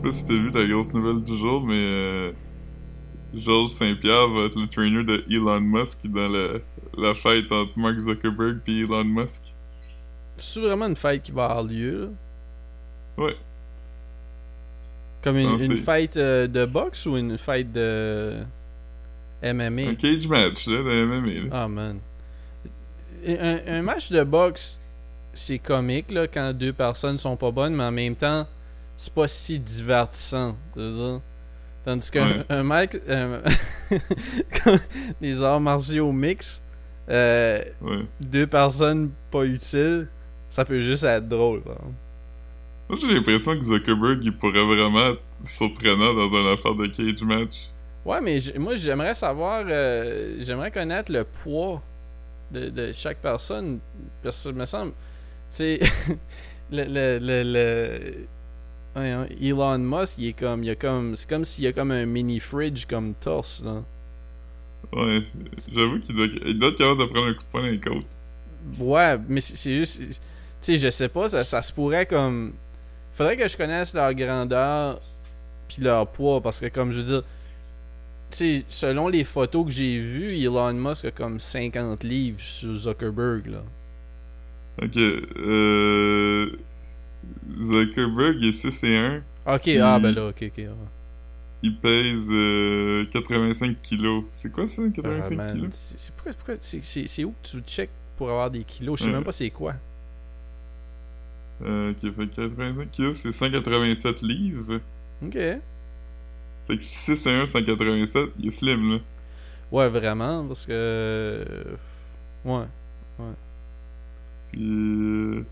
sais pas si t'as vu la grosse nouvelle du jour, mais euh, Georges Saint-Pierre va être le trainer de Elon Musk dans la, la fête entre Mark Zuckerberg et Elon Musk. C'est vraiment une fête qui va avoir lieu, là? Ouais. Comme une, Non, une c'est- fête euh, de boxe ou une fête de MMA? Un cage match, là, de MMA. Ah, man. Un, un match de boxe, c'est comique, là, quand deux personnes sont pas bonnes, mais en même temps, c'est pas si divertissant. Tandis qu'un Ouais. un mec, euh, les arts martiaux mix, euh, Ouais. deux personnes pas utiles, ça peut juste être drôle. par. Moi, j'ai l'impression que Zuckerberg, il pourrait vraiment être surprenant dans une affaire de cage match. Ouais, mais moi, j'aimerais savoir, euh, j'aimerais connaître le poids de, de chaque personne. Parce que, me semble, tu sais, le, le, le, le- voyons, Elon Musk, il est comme, il a comme, c'est comme s'il y a comme un mini fridge comme torse, là. Ouais, j'avoue qu'il doit, il doit être capable de prendre un coup de poing dans les côtes. Ouais, mais c'est c'est juste, tu sais, je sais pas, ça, ça se pourrait comme, faudrait que je connaisse leur grandeur puis leur poids, parce que comme je veux dire, tu sais, selon les photos que j'ai vues, Elon Musk a comme 50 livres sur Zuckerberg, là. Ok, euh... Zuckerberg est 6 et 1. Ok, Puis- ah ben là, ok, ok. ouais. Il pèse euh, 85 kilos. C'est quoi ça, 85 Ah, kilos? c'est c'est pourquoi, pourquoi c'est- c'est c'est où que tu check pour avoir des kilos? Je sais Ouais. même pas c'est quoi. Euh, ok, fait que 85 kilos, c'est 187 livres. Ok. Fait que 6 et 1, 187, il est slim, là. Ouais, vraiment, parce que... Ouais. Puis euh,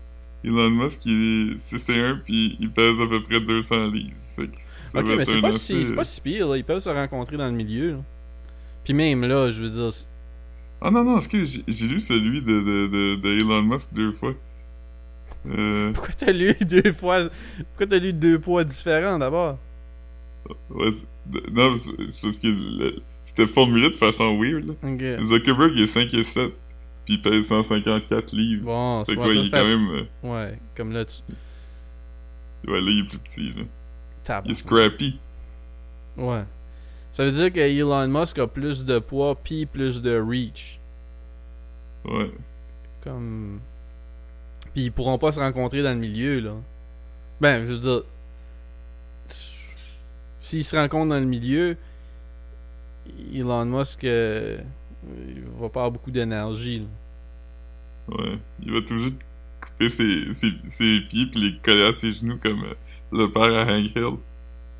Elon Musk, il est 6 et 1, puis il pèse à peu près 200 livres. Fait que Ok, mais c'est pas, si, c'est pas si pire, là. Ils peuvent se rencontrer dans le milieu, là. Puis même là, je veux dire... c'est- Ah non, non, excuse, j'ai j'ai lu celui de, de, de, de Elon Musk deux fois. Euh, Pourquoi t'as lu deux fois... Pourquoi t'as lu deux poids différents, d'abord? ouais, c'est- non, c'est c'est parce que c'était formulé de façon weird, là. Zuckerberg, il est 5 et 7, puis il pèse 154 livres. Bon, c'est quoi, il est fait- quand même... euh, Ouais, comme là, tu... ouais, là, il est plus petit, là. Il est scrappy. Ouais. Ça veut dire que Elon Musk a plus de poids puis plus de reach. Ouais. Comme. Puis ils pourront pas se rencontrer dans le milieu, là. Ben, je veux dire. S'ils se rencontrent dans le milieu, Elon Musk euh, il va pas avoir beaucoup d'énergie. Ouais. Il va toujours couper ses, ses, ses pieds puis les coller à ses genoux comme euh, le père à Hank Hill.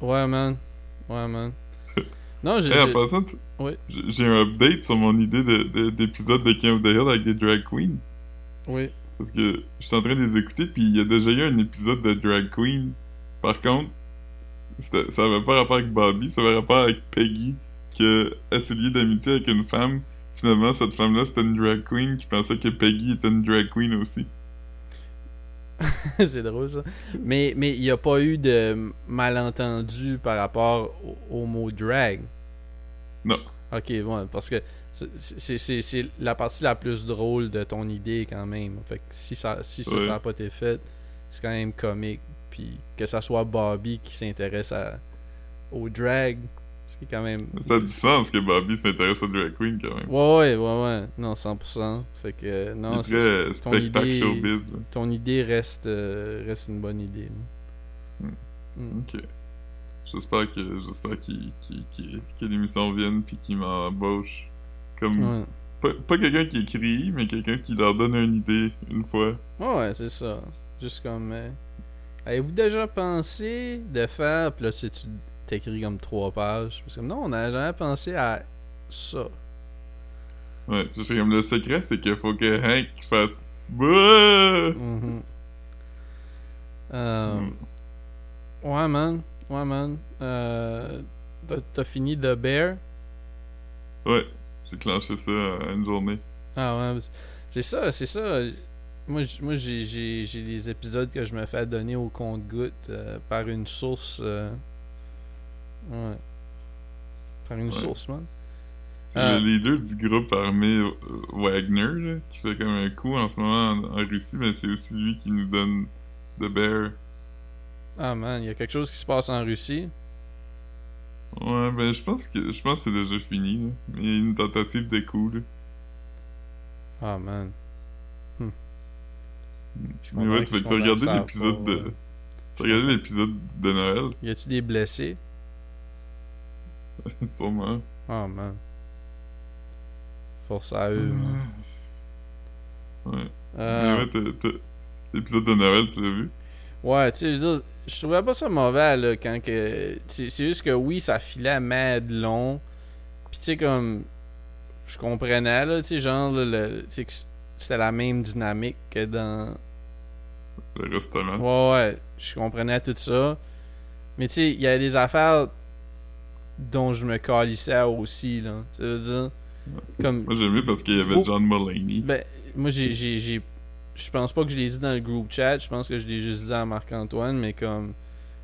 Ouais, man. Ouais, man. Non, j'ai. Hey, en passant, tu- Oui. j'ai un update sur mon idée de- de- d'épisode de, King of the Hill avec des drag queens. Oui. Parce que je suis en train de les écouter, puis il y a déjà eu un épisode de drag queen. Par contre, ça avait pas rapport avec Bobby, ça avait rapport avec Peggy, que liée d'amitié avec une femme. Finalement, cette femme-là, c'était une drag queen qui pensait que Peggy était une drag queen aussi. c'est drôle ça. Mais mais il n'y a pas eu de malentendu par rapport au, au mot drag? Non. Ok, bon, parce que c'est- la partie la plus drôle de ton idée quand même. Fait que si ça si ça Ouais. n'a pas été fait, c'est quand même comique. Puis que ça soit Bobby qui s'intéresse à au drag, c'est quand même. Ça a du sens que Bobby s'intéresse aux drag queens quand même. Ouais, ouais, ouais, ouais. Non, 100%. Fait que, euh, non, est c'est- ton spectacle idée, showbiz. ton idée reste, euh, reste une bonne idée. Mm. Ok. J'espère que j'espère qu'il l'émission vienne puis qu'il m'embauche. Comme Ouais. pas, pas quelqu'un qui écrit, mais quelqu'un qui leur donne une idée une fois. Ouais, c'est ça. Juste comme. euh, Avez-vous déjà pensé de faire. Puis là, tu sais, tu t'écris comme trois pages. Parce que non, on n'a jamais pensé à ça. Ouais, sais comme le secret, c'est qu'il faut que Hank fasse! Mhm. Euh, Hmm. Ouais, man. Ouais, man. Euh, t'as- fini The Bear? Ouais, j'ai clenché ça à une journée. Ah ouais, c'est ça, c'est ça. Moi, j'ai- les épisodes que je me fais donner au compte-goutte euh, par une source. Euh, Ouais. Par une Ouais. source, man. C'est Ah. le leader du groupe armé euh, Wagner, là, qui fait comme un coup en ce moment en, en Russie, mais c'est aussi lui qui nous donne The Bear. Ah man, il y a quelque chose qui se passe en Russie. Ouais, ben je pense que je pense que c'est déjà fini, là. Mais il y a une tentative de coup, là. Ah man. Suis Mais ouais, tu a l'épisode de. euh, T'as regardé l'épisode de Noël? Y a-tu des blessés? Sûrement. Ah man. Force à eux. Ouais. Euh, l'épisode de Noël, tu l'as vu? Ouais, tu sais, je veux dire, je trouvais pas ça mauvais, là, quand que... C'est juste que, oui, ça filait mad long. Puis, tu sais, comme... Je comprenais, là, tu sais, genre, là, le, tu sais, que c'était la même dynamique que dans... Le restaurant. Ouais, ouais, je comprenais tout ça. Mais, tu sais, il y a des affaires dont je me calissais aussi, là. Tu veux dire... Comme... Moi, j'ai aimé parce qu'il y avait Oh. John Mulaney. Ben, moi, j'ai. j'ai- j'ai- Je pense pas que je l'ai dit dans le group chat, je pense que je l'ai juste dit à Marc-Antoine, mais comme.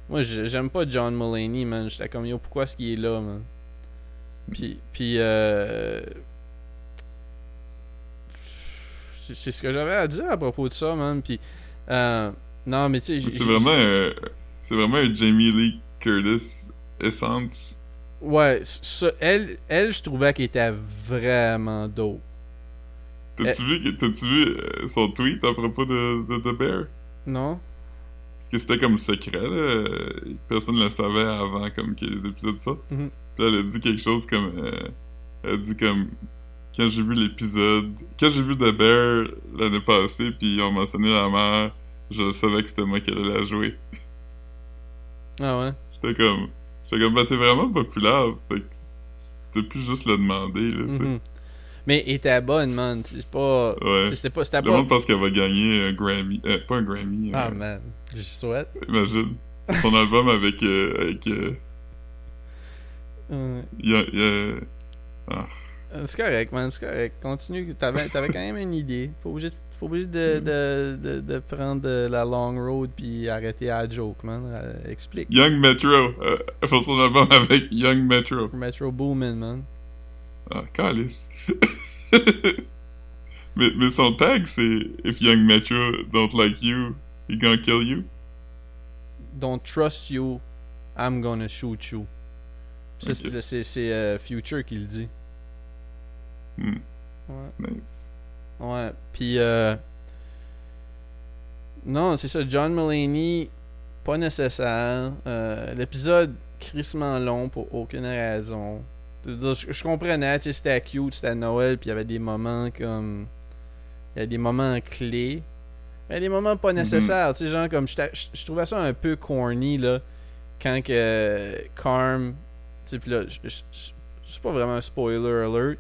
Moi, j'ai- j'aime pas John Mulaney, man. J'étais comme, yo, pourquoi est-ce qu'il est là, man? Puis. Puis, euh. C'est c'est ce que j'avais à dire à propos de ça, man. Puis. euh, Non, mais tu sais. j'ai- C'est vraiment, un- c'est vraiment un Jamie Lee Curtis essence. Ouais, ça, elle, elle je trouvais qu'elle était vraiment dope. T'as-tu vu, t'as-tu vu euh, son tweet à propos de, de The Bear? Non? Parce que c'était comme secret, là. euh, Personne ne le savait avant comme que les épisodes sortent. Mhm. Puis là, elle a dit quelque chose comme... euh, elle a dit comme... Quand j'ai vu l'épisode... Quand j'ai vu The Bear l'année passée, puis ils ont mentionné la mère, je savais que c'était moi qui allait la jouer. Ah ouais? J'étais comme... J'étais comme, bah t'es vraiment populaire. Fait que t'as plus juste le demander, là, sais. Mhm. Mais elle était bonne, man. C'est pas. Ouais. C'était pas. C'était Le pas. monde pense qu'elle va gagner un Grammy. Euh, pas un Grammy. Ah euh, man, j'y souhaite. Imagine. Son album avec... euh, avec il y a- y a- Ah. Euh, C'est correct, man, c'est correct. Continue. T'avais, t'avais quand même une idée. Pas obligé, de- pas obligé de, de, de, de prendre la long road puis arrêter à la joke, man. Euh, explique. Young Metro. Euh, fait son album avec Young Metro. Metro Boomin, man. Ah, calice. mais, mais son tag, c'est If Young Metro don't like you, he gonna kill you. Don't trust you, I'm gonna shoot you. Ça, Ok. c'est- C'est, c'est, euh, Future qui le dit. Hmm, Ouais. nice. Ouais, puis euh... Non, c'est ça, John Mulaney, pas nécessaire. Euh, L'épisode crissement long pour aucune raison. Je, veux dire, je, je comprenais, tu sais, c'était cute, c'était Noël, puis il y avait des moments comme... Il y a des moments clés. Mais des moments pas nécessaires, tu sais, genre comme... Je je trouvais ça un peu corny, là, quand que Carm... Tu sais, puis là, c'est pas vraiment un spoiler alert,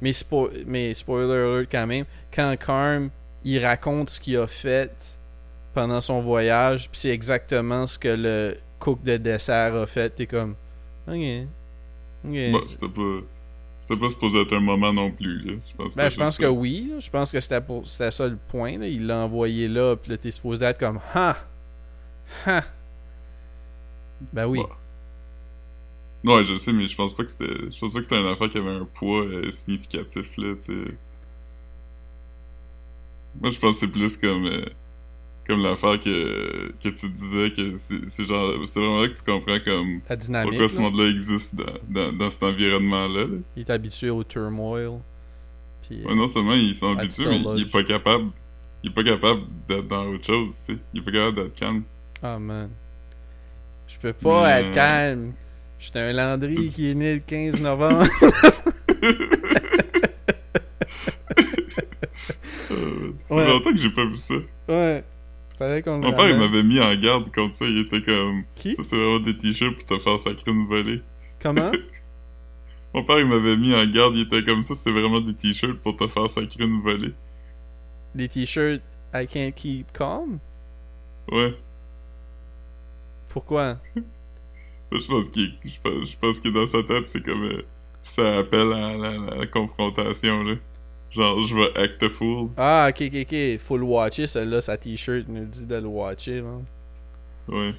mais, spo mais spoiler alert quand même, quand Carm il raconte ce qu'il a fait pendant son voyage, puis c'est exactement ce que le cook de dessert a fait, t'es comme ok, ok. Bah, c'était pas... C'était pas supposé être un moment non plus, là. Je pense, ben que je pense que oui, là. je pense que c'était pour c'était ça le point, là. il l'a envoyé là, puis là t'es supposé être comme ha, ha. Ben oui. Bah. Ouais, je sais, mais je pense pas que c'était... Je pense pas que c'était un affaire qui avait un poids euh, significatif, là, tu. Moi, je pense que c'est plus comme... euh, comme l'affaire que, que tu disais, que c'est genre... C'est vraiment là que tu comprends comme... La dynamique, Pourquoi ce là. monde-là existe dans, dans, dans cet environnement-là, là. il est habitué au turmoil. Puis, Ouais, non seulement ils sont habitués, mais il est pas capable... Il est pas capable d'être dans autre chose, tu sais. Il est pas capable d'être calme. Ah man. Je peux pas Mais- être calme. J'étais un Landry qui est né le 15 novembre. C'est Ouais. longtemps que j'ai pas vu ça. ouais. Fallait qu'on Mon père, il m'avait mis en garde contre ça. Il était comme... Qui? Ça, c'est vraiment des t-shirts pour te faire sacrer une volée. Comment? Mon père, il m'avait mis en garde. Il était comme ça. C'est vraiment des t-shirts pour te faire sacrer une volée. Des t-shirts I can't keep calm? Ouais. Pourquoi? Je pense qu'il... Je pense, je pense que dans sa tête, c'est comme... euh, ça appelle à la, la- la confrontation, là. Genre, je vais act a fool. Ah, ok, ok, ok. Faut le watcher, celle-là, sa t-shirt nous dit de le watcher, man. Ouais.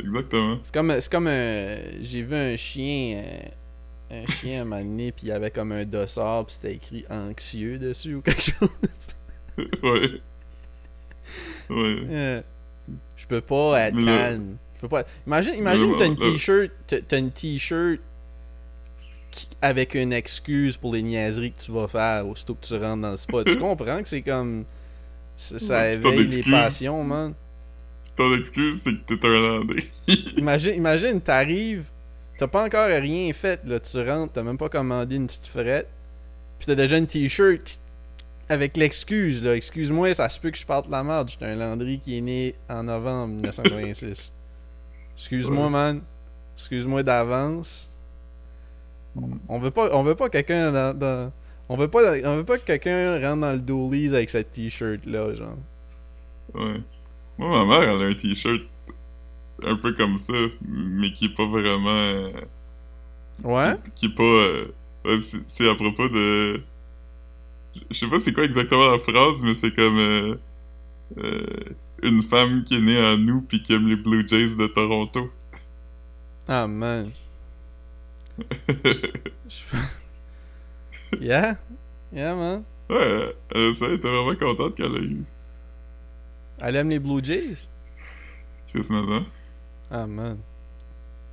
Exactement. C'est comme, c'est comme un. J'ai vu un chien. euh, un chien à moment donné, puis il y avait comme un dossard, puis c'était écrit anxieux dessus ou quelque chose. ouais. Ouais. Euh, Je peux pas être Mais calme. Peux pas... Imagine, imagine t'as une t-shirt, t'as- une t-shirt avec une excuse pour les niaiseries que tu vas faire aussitôt que tu rentres dans le spot. tu comprends que c'est comme... Ça, éveille les passions, man. Ton excuse, c'est que t'es un Landry. Imagine, imagine t'arrives, t'as pas encore rien fait, là, tu rentres, t'as même pas commandé une petite frette, pis t'as déjà une t-shirt avec l'excuse, là, excuse-moi, ça se peut que je parte la merde, j'étais un Landry qui est né en novembre 1986. Excuse-moi, Ouais. man. Excuse-moi d'avance. On veut pas, on veut pas quelqu'un dans, dans- on veut pas, on veut pas que quelqu'un rentre dans le doolies avec cette t-shirt là, genre. Ouais. Moi, ma mère, elle a un t-shirt un peu comme ça, mais qui est pas vraiment. euh, Ouais? qui est pas. euh, ouais, c'est- à propos de. Je- Je sais pas c'est quoi exactement la phrase, mais c'est comme. euh, euh, une femme qui est née en nous pis qui aime les Blue Jays de Toronto. Ah man. Yeah, yeah man. ouais, euh, ça, elle était vraiment contente qu'elle a eu. Elle aime les Blue Jays? Chris Mazan. Ah man.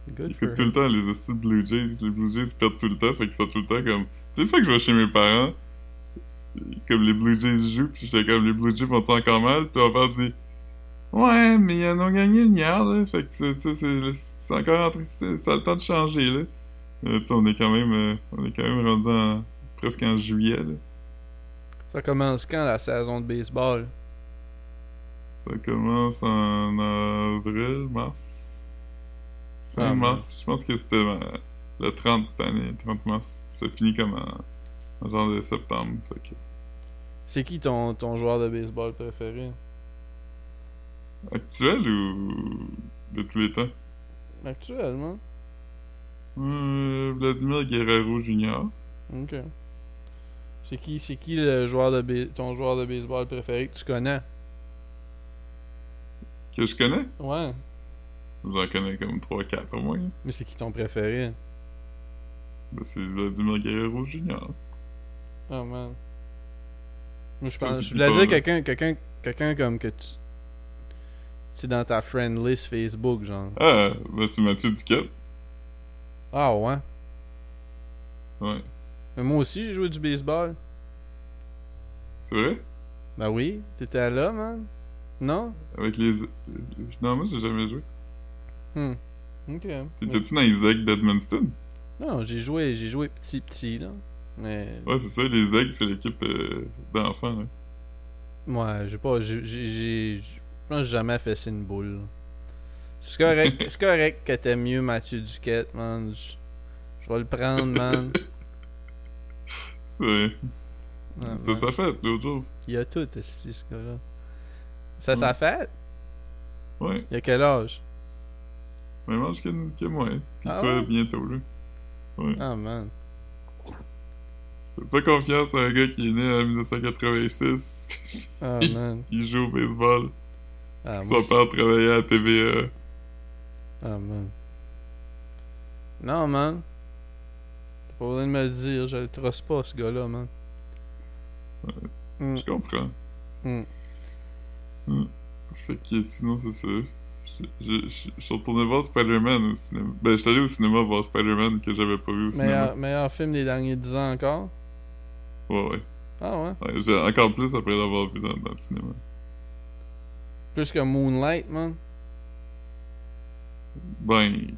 Good Il for fait tout le temps les de Blue Jays. Les Blue Jays perdent tout le temps, fait qu'ils sont tout le temps comme. Tu sais, fois que je vais chez mes parents, comme les Blue Jays jouent, pis j'étais comme les Blue Jays vont encore mal, pis mon père dit Ouais, mais ils en ont gagné une hier, là. Fait que c'est- tu sais, c'est c'est encore Ça a le temps de changer, là. Euh, on est quand même. euh, on est quand même rendu en, presque en juillet, là. Ça commence quand la saison de baseball? Ça commence en avril, mars. Fin Ah, mars, je pense que c'était euh, le 30 cette année, 30 mars. Ça finit comme en, en genre de septembre. Fait que... C'est qui ton, ton joueur de baseball préféré? Actuel ou de tous les temps? Actuellement. Euh, Vladimir Guerrero Jr. Ok. C'est qui, c'est qui le joueur de ton joueur de baseball préféré que tu connais? Que je connais? Ouais. J'en connais comme 3-4 au moins. Mais c'est qui ton préféré? Ben, c'est Vladimir Guerrero Jr. Oh man. Moi je pense. Je voulais dire quelqu'un quelqu'un quelqu'un comme que tu. C'est dans ta friend list Facebook, genre. Ah, ben c'est Mathieu Duquette. Ah ouais. Ouais. Mais moi aussi j'ai joué du baseball. C'est vrai? Ben oui, t'étais là, man. Non? Avec les... Non, moi j'ai jamais joué. Hmm. Ok. T'étais-tu dans les aigles d'Edmundston? Non, j'ai joué, j'ai joué petit petit là. Mais Ouais, c'est ça, les aigles, c'est l'équipe euh, d'enfants, là. moi, j'ai pas j'ai- je pense que j'ai jamais fait une boule. C'est correct, c'est correct que t'aimes mieux Mathieu Duquette, man. Je je vais le prendre, man. Ouais. Ah, sa fête, l'autre jour. Il a tout, ce gars-là. Ça sa fête? Ouais. Il a quel âge? Même âge que, que moi. hein. Puis Ah toi, ouais? bientôt, là. Ouais. Ah, man. Fais pas confiance à un gars qui est né en 1986. Ah, man. Il joue au baseball. Ah, Son père travaillait à TVA. Ah, man. Non, man. T'as pas besoin de me le dire, je le trosse pas, ce gars-là, man. Hmm, Je comprends. hmm. Fait que sinon, c'est ça. Je, je, je- je suis retourné voir Spider-Man au cinéma. Ben, j'étais allé au cinéma voir Spider-Man que j'avais pas vu au cinéma. Meilleur, meilleur film des derniers 10 ans encore? Ouais, ouais. Ah, ouais. ouais j'ai encore plus après l'avoir vu dans, dans le cinéma. Plus que Moonlight, man. Ben.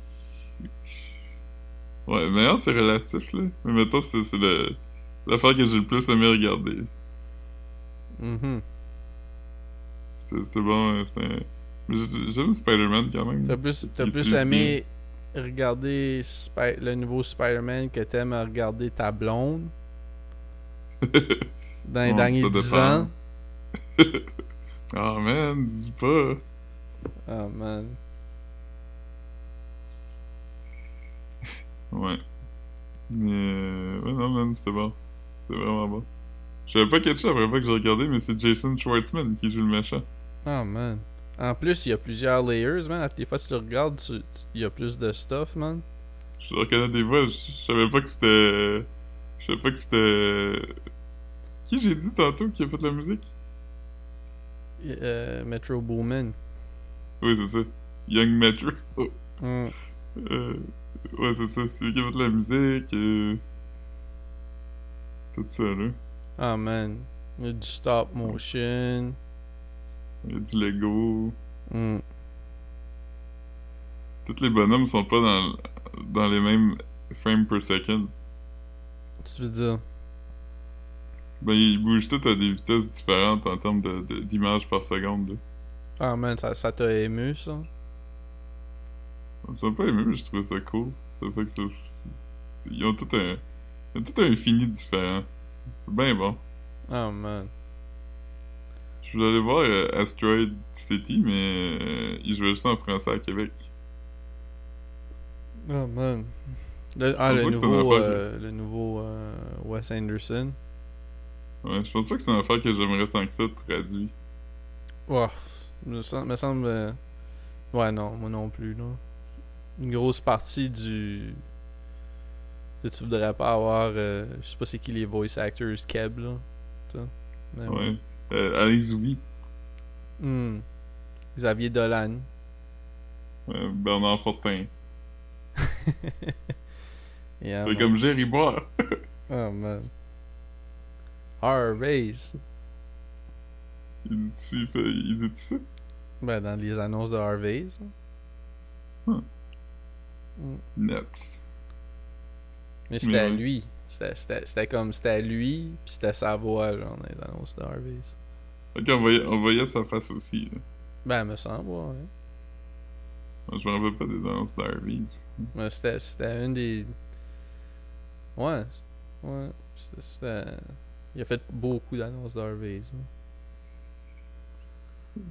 Ouais, meilleur c'est relatif, là. Mais mettons, c'est le. L'affaire que j'ai le plus aimé regarder. Mhm. C'était c'était bon, euh, c'était. j'aime Spider-Man quand même. T'as plus, t'as Il plus aimé regarder le nouveau Spider-Man que t'aimes regarder ta blonde? Dans les Ouais, derniers ça 10 dépend. ans? Ah man, dis pas. Ah, man. Ouais. Mais. euh, Ouais, non, man, c'était bon. C'était vraiment bon. Je savais pas catché la première fois que j'ai regardé, mais c'est Jason Schwartzman qui joue le méchant. Ah, man. En plus, il y a plusieurs layers, man. À toutes les fois que tu le regardes, tu- il y a plus de stuff, man. Je reconnais des voix, je je savais pas que c'était. Je savais pas que c'était. Qui j'ai dit tantôt qui a fait la musique? Euh, Metro Boomin. Oui, c'est ça. Young Metro. Euh, ouais, c'est ça. Celui qui a fait la musique. euh, Tout ça, là. Ah, man. Il y a du stop motion. Il y a du Lego. Hmm. Tous les bonhommes sont pas dans, dans les mêmes frames per second. Tu veux dire? Ben, ils bougent tous à des vitesses différentes en termes de- de- d'images par seconde. Là. Ah, man, ça ça t'a ému, ça? Ça m'a pas aimé, mais je trouvais ça cool. Ça fait que ça... Ils ont tout un... Ils ont tout un fini différent. C'est bien bon. Ah, man. Je voulais aller voir euh, Asteroid City, mais euh, ils jouaient juste en français à Québec. Ah, man. Le, ah, Je le nouveau, affaire euh, le nouveau euh, Wes Anderson. Ouais, je pense pas que c'est une affaire que j'aimerais tant que ça traduit. Ouais, me semble... Me semble euh, Ouais, non, moi non plus, là. Une grosse partie du... Tu tu voudrais pas avoir... euh, Je sais pas c'est qui les voice actors Keb, là. Ça. Mais Ouais. Euh, Alex Zouvi, Hmm. Xavier Dolan. euh, Bernard Fortin. Yeah, c'est comme Jerry Boire. Oh, man. Harvey's. Il dit-tu dit ça? Ben, dans les annonces de Harvey's. Hmm. Hmm. Mais c'était à lui. C'était- comme c'était à lui, puis c'était sa voix, genre, dans les annonces de Harvey's. Ok, on voyait, on voyait sa face aussi. Là. Ben, me semble, ouais. Moi, je me rappelle pas des annonces d'Harvey's. Mais c'était c'était une des. Ouais. Ouais. C'était. Il a fait beaucoup d'annonces hein.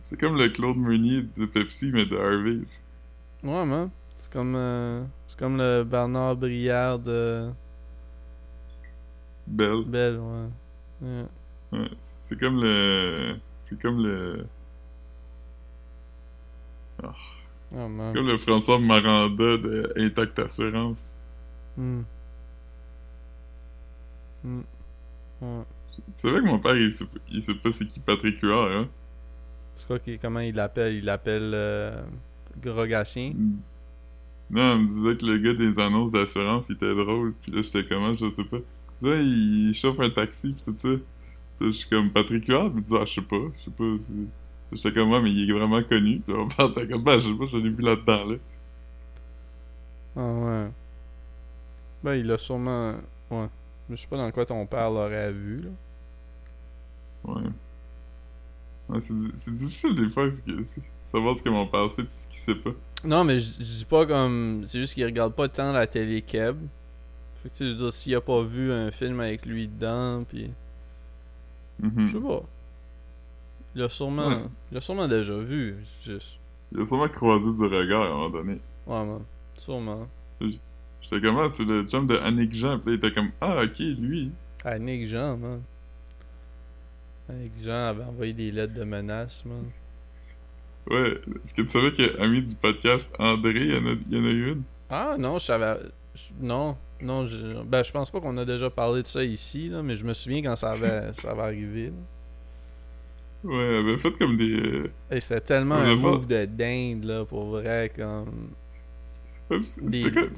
C'est comme le Claude Meunier de Pepsi, mais de Harvey's. Ouais, man. C'est comme. euh, C'est comme le Bernard Brière de Belle. Belle, ouais. Ouais. Ouais, c'est comme le. C'est comme le. Oh, man. Comme le François Maranda de Intact Assurance. Hmm. Hmm. Ouais. Tu savais que mon père, il sait, il sait pas c'est qui Patrick Huard, hein? C'est quoi qu'il- comment il l'appelle Il l'appelle euh, Grogatien. Non, on me disait que le gars des annonces d'assurance, il était drôle. Puis là, j'étais comment, je sais pas. Il disait, il chauffe un taxi, pis tout ça. Puis je suis comme Patrick Huard, disait, ah, je sais pas, je sais pas. c'est- J'étais comme, ouais, mais il est vraiment connu. Puis mon père était comme, bah, je sais pas, je l'ai vu là-dedans, là. Ah ouais. Ben, il a sûrement. Ouais. Je sais pas dans quoi ton père l'aurait vu, là. Ouais. Ouais, c'est difficile des fois, parce que savoir ce que mon sait pis ce qu'il sait pas. Non, mais je dis pas comme. C'est juste qu'il regarde pas tant la télé Keb. Fait que tu veux dire, s'il a pas vu un film avec lui dedans, pis. Mhm. Je sais pas. Il a sûrement. Ouais. Il a sûrement déjà vu. Juste. Il a sûrement croisé du regard à un moment donné. Ouais, man. Sûrement. J'étais comme, ah, c'est le chum de Annick Jean. Pis là, il était comme, ah, ok, lui. Annick Jean, man. Jean avait envoyé des lettres de menaces, man. Ouais. Est-ce que tu savais que ami du podcast, André, il y en a, y en a eu une? Ah non, je savais. Non, non, je... ben je pense pas qu'on a déjà parlé de ça ici, là, mais je me souviens quand ça avait, ça avait arrivé. là. Ouais, elle avait fait comme des. euh, c'était tellement On un pas- move de dinde, là, pour vrai, comme... Des- rappelles?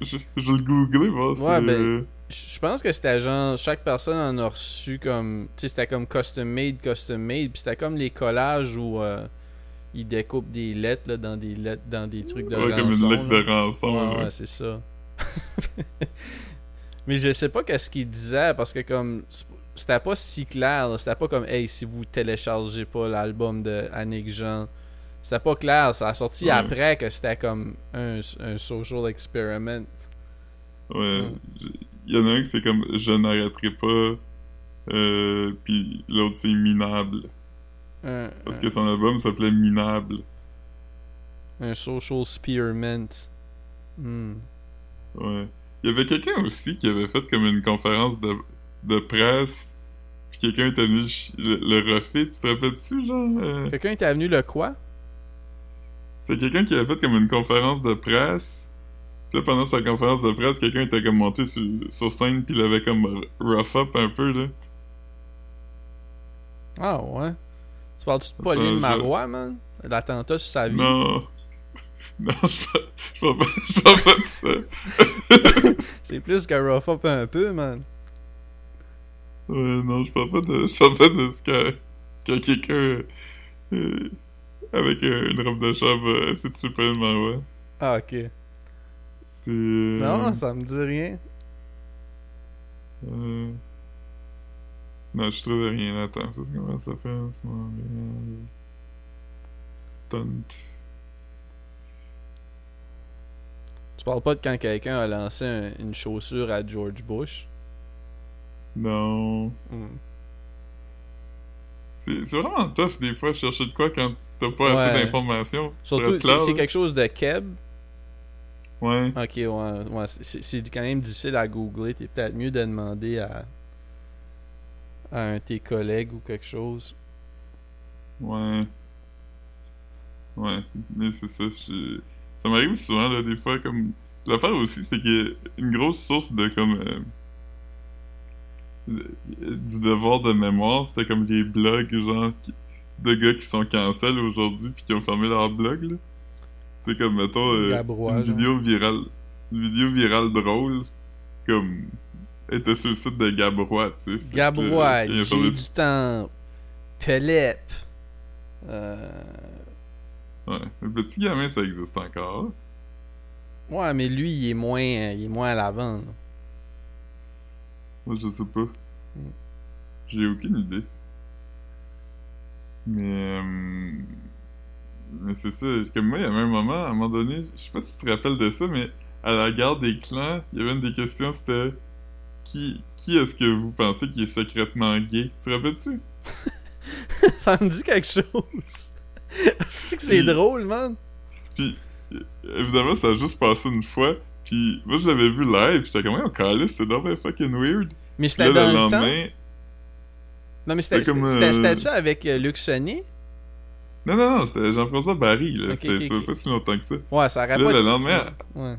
Je, je vais le googler, voir Ouais, si, ben- euh, Je pense que c'était genre, chaque personne en a reçu comme... Tu sais, c'était comme custom made, custom made, puis c'était comme les collages où euh, ils découpent des lettres, là, dans des lettres, dans des trucs de ouais, comme rançon, une lettre là. de rançon. Ouais, c'est ça. Mais je sais pas qu'est-ce qu'il disait parce que comme c'était pas si clair, c'était pas comme hey si vous téléchargez pas l'album de Annick Jean. C'était pas clair, ça a sorti après que c'était comme un, un social experiment. Ouais. Il y en a un qui c'est comme Je n'arrêterai pas. Euh, puis l'autre c'est Minable. Un, Parce que son album s'appelait Minable. un, social experiment. Hmm. Ouais. Il y avait quelqu'un aussi qui avait fait comme une conférence de, de presse. Puis quelqu'un était venu le, le refaire. Tu te rappelles-tu, genre? euh, Quelqu'un était venu le quoi? C'est quelqu'un qui avait fait comme une conférence de presse. Puis là, pendant sa conférence de presse, quelqu'un était comme monté sur, sur scène, puis il avait comme rough up un peu, là. Ah ouais. Tu parles-tu de Pauline Euh, je- Marois, man? L'attentat sur sa vie? Non. Non, je parle, pas, je parle pas de ça. C'est plus que rough up un peu, man. Ouais, non, je parle pas de, je parle pas de ce que, quand quelqu'un, euh, avec une robe de chambre, euh, c'est super ouais. Ah, ok. C'est... Non, ça me dit rien. euh, Non, je trouve rien. Attends, parce que comment ça s'appelle? C'est Montréal... Stunt. Tu parles pas de quand quelqu'un a lancé un- une chaussure à George Bush? Non. Hmm. C'est c'est vraiment tough des fois de chercher de quoi quand t'as pas Ouais. assez d'informations. sur Surtout, cloud. c'est quelque chose de Keb. Ouais. Ok, ouais, ouais c'est- quand même difficile à googler. T'es peut-être mieux de demander à, à un de tes collègues ou quelque chose. Ouais. Ouais. Mais c'est ça. je- Ça m'arrive souvent, là, des fois, comme. L'affaire aussi, c'est a une grosse source de, comme. euh, Du devoir de mémoire, c'était comme les blogs, genre, qui- de gars qui sont cancel aujourd'hui puis qui ont fermé leur blog, là. C'est comme, mettons, euh, une genre. vidéo virale. Une vidéo virale drôle, comme. était sur le site de Gabrois, tu sais. Gabrois, euh, j'ai du temps. Pelep. Euh... Ouais. Le petit gamin, ça existe encore. Ouais, mais lui, il est moins, il est moins à l'avant. là. Moi, je sais pas. J'ai aucune idée. Mais. euh, Mais c'est ça. Comme moi, il y avait un moment, à un moment donné, je sais pas si tu te rappelles de ça, mais à la garde des clans, il y avait une des questions, c'était. Qui, qui est-ce que vous pensez qui est secrètement gay? Tu te rappelles-tu? ça me dit quelque chose. c'est que c'est drôle, man. Puis, évidemment, ça a juste passé une fois. Puis, moi, je l'avais vu live. J'étais comme, on calait, c'est dommage fucking weird. Mais c'était dans le temps? lendemain. Non, mais c'était euh, avec euh, Luc? Non, non, non, c'était Jean-François Barry, là. Ok, c'était pas si longtemps que ça. Ouais, ça Puis là, pas... le lendemain, Ouais.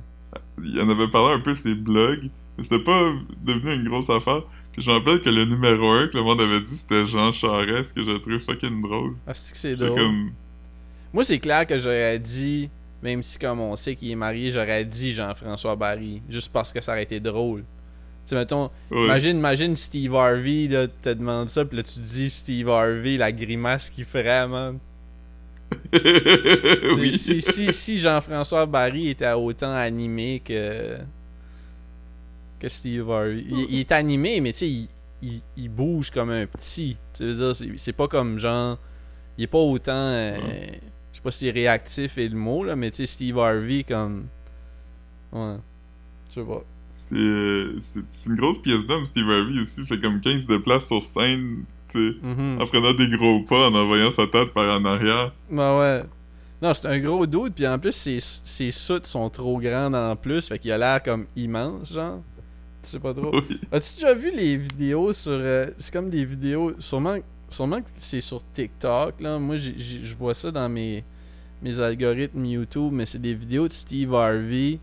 il en avait parlé un peu ses blogs, mais c'était pas devenu une grosse affaire. Puis je me rappelle que le numéro 1 que le monde avait dit, c'était Jean Charest, que j'ai trouvé fucking drôle. Ah, c'est que c'est drôle. comme... Moi, c'est clair que j'aurais dit, même si comme on sait qu'il est marié, j'aurais dit Jean-François Barry, juste parce que ça aurait été drôle. Tu sais, mettons, Ouais. imagine, imagine Steve Harvey, là, te demande ça, puis là, tu dis Steve Harvey, la grimace qu'il ferait, man. oui. Si, si, si Jean-François Barry était autant animé que. que Steve Harvey. Il, il est animé, mais tu sais, il, il, il bouge comme un petit. Tu veux dire, c'est- pas comme genre. Il est pas autant. euh, Je sais pas si réactif est le mot, là, mais tu sais, Steve Harvey, comme. Ouais. Je sais pas. C'est euh, une grosse pièce d'homme, Steve Harvey aussi. Fait comme quand il se déplace sur scène, tu sais, Mhm. en prenant des gros pas, en envoyant sa tête par en arrière. Ben ouais. Non, c'est un gros doute, puis en plus, ses, ses soutes sont trop grandes en plus, fait qu'il a l'air comme immense, genre. Tu sais pas trop. Oui. As-tu déjà vu les vidéos sur. euh, c'est comme des vidéos. Sûrement, sûrement que c'est sur TikTok, là. Moi, je vois ça dans mes, mes algorithmes YouTube, mais c'est des vidéos de Steve Harvey.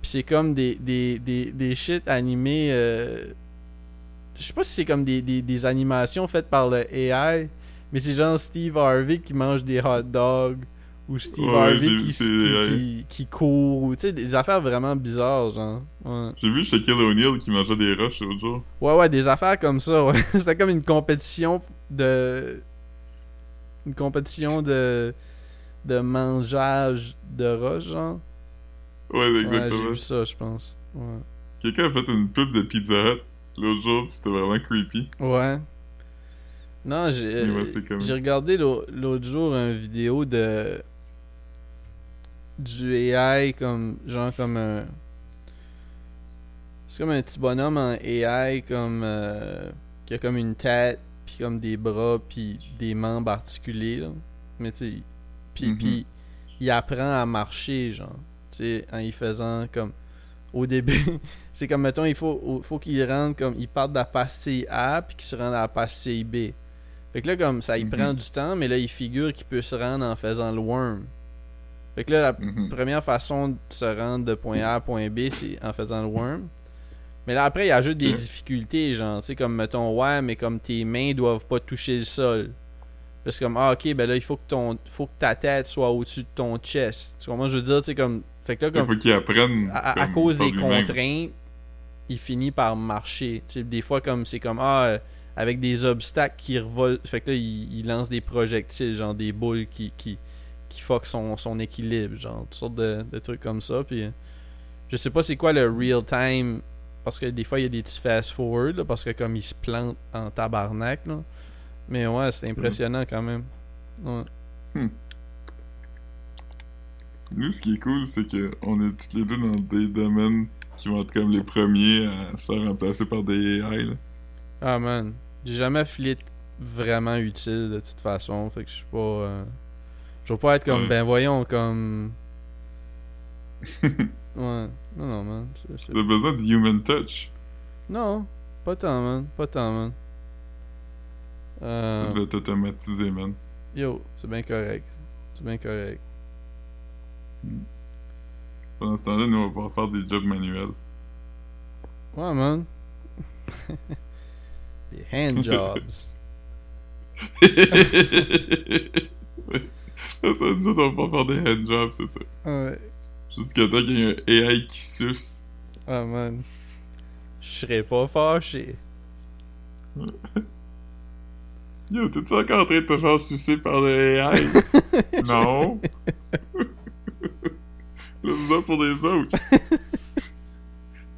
Puis c'est comme des, des, des, des shit animés. euh, je sais pas si c'est comme des, des, des animations faites par le AI, mais c'est genre Steve Harvey qui mange des hot dogs. Ou Steve Ouais, Harvey qui, qui, qui, court. Ou tu sais, des affaires vraiment bizarres, genre. Ouais. J'ai vu Shaquille O'Neal qui mangeait des roches l'autre jour. Ouais, ouais, des affaires comme ça, ouais. C'était comme une compétition de. Une compétition de. de mangeage de roche, genre. Ouais, Ouais, j'ai exactement. vu ça, je pense. Ouais. Quelqu'un a fait une pub de Pizza Hut l'autre jour, c'était vraiment creepy. Ouais. Non, j'ai. Ouais, comme- regardé l'au- l'autre jour une vidéo de. Du AI comme. Genre comme un. C'est comme un petit bonhomme en AI comme. euh, qui a comme une tête, puis comme des bras, puis des membres articulés, là. Mais tu sais. Puis, Mhm. puis il apprend à marcher, genre. Tu sais, en y faisant comme. Au début, c'est comme, mettons, il faut, faut qu'il rentre comme. Il part de la pastille A, puis qu'il se rende à la pastille B. Fait que là, comme ça, il Mhm. prend du temps, mais là, il figure qu'il peut se rendre en faisant le worm. Fait que là, la Mhm. première façon de se rendre de point A à point B, c'est en faisant le worm. Mais là, après, il ajoute des Ok. difficultés, genre, tu sais, comme, mettons, ouais, mais comme tes mains doivent pas toucher le sol. Là, c'est comme, ah, ok, ben là, il faut que, ton, faut que ta tête soit au-dessus de ton chest. Tu comprends? Je veux dire, tu sais, comme. Fait que là, Il comme. faut qu'il apprenne. À, à cause des contraintes, il finit par marcher. Des fois, comme c'est comme ah, euh, avec des obstacles qui revolent. Fait que là, il, lance des projectiles, genre des boules qui qui, qui fuck son, son équilibre, genre toutes sortes de, trucs comme ça. Puis euh, je sais pas c'est quoi le real time parce que des fois il y a des petits fast forward là, parce que comme il se plante en tabarnak là. Mais ouais, c'est impressionnant quand même. Ouais. Nous, ce qui est cool, c'est que on est tous les deux dans des domaines qui vont être comme les premiers à se faire remplacer par des AI. Là. Ah man, j'ai jamais de vraiment utile de toute façon, fait que je suis pas. euh, Je veux pas être comme, Ouais. ben voyons, comme. ouais, non, non, man. T'as besoin du human touch. Non, pas tant, man. Pas tant, man. Euh, t'automatiser, man. yo, c'est bien correct. C'est bien correct. Pendant ce temps-là, nous, on va pouvoir faire des jobs manuels. Ouais, man. Des hand jobs. ça, ça ça, on va pouvoir faire des handjobs, c'est ça. ouais. Jusqu'à temps qu'il y ait un AI qui suce. Ah, man. Je serais pas fâché. Yo, t'es-tu encore en train de te faire sucer par des AI? non. Laisse ça pour les autres.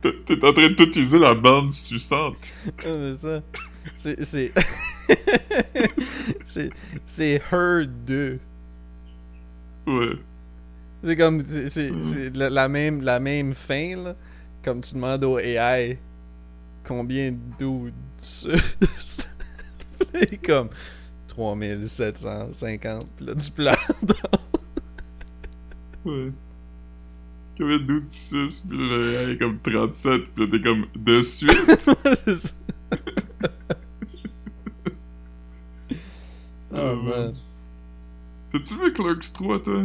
T'es- en train de tout utiliser la bande suçante. Ah, c'est ça. C'est. C'est. c'est. C'est Her 2. Ouais. C'est comme. C'est c'est- Mm. c'est la, la même, la même fin, là. Comme tu demandes au AI combien est comme 3750. Puis là, tu plantes. Ouais. Combien doutes tu suces? Puis là, AI est comme 37. Puis là, t'es comme de suite? oh man. T'as-tu vu Clerks 3, toi?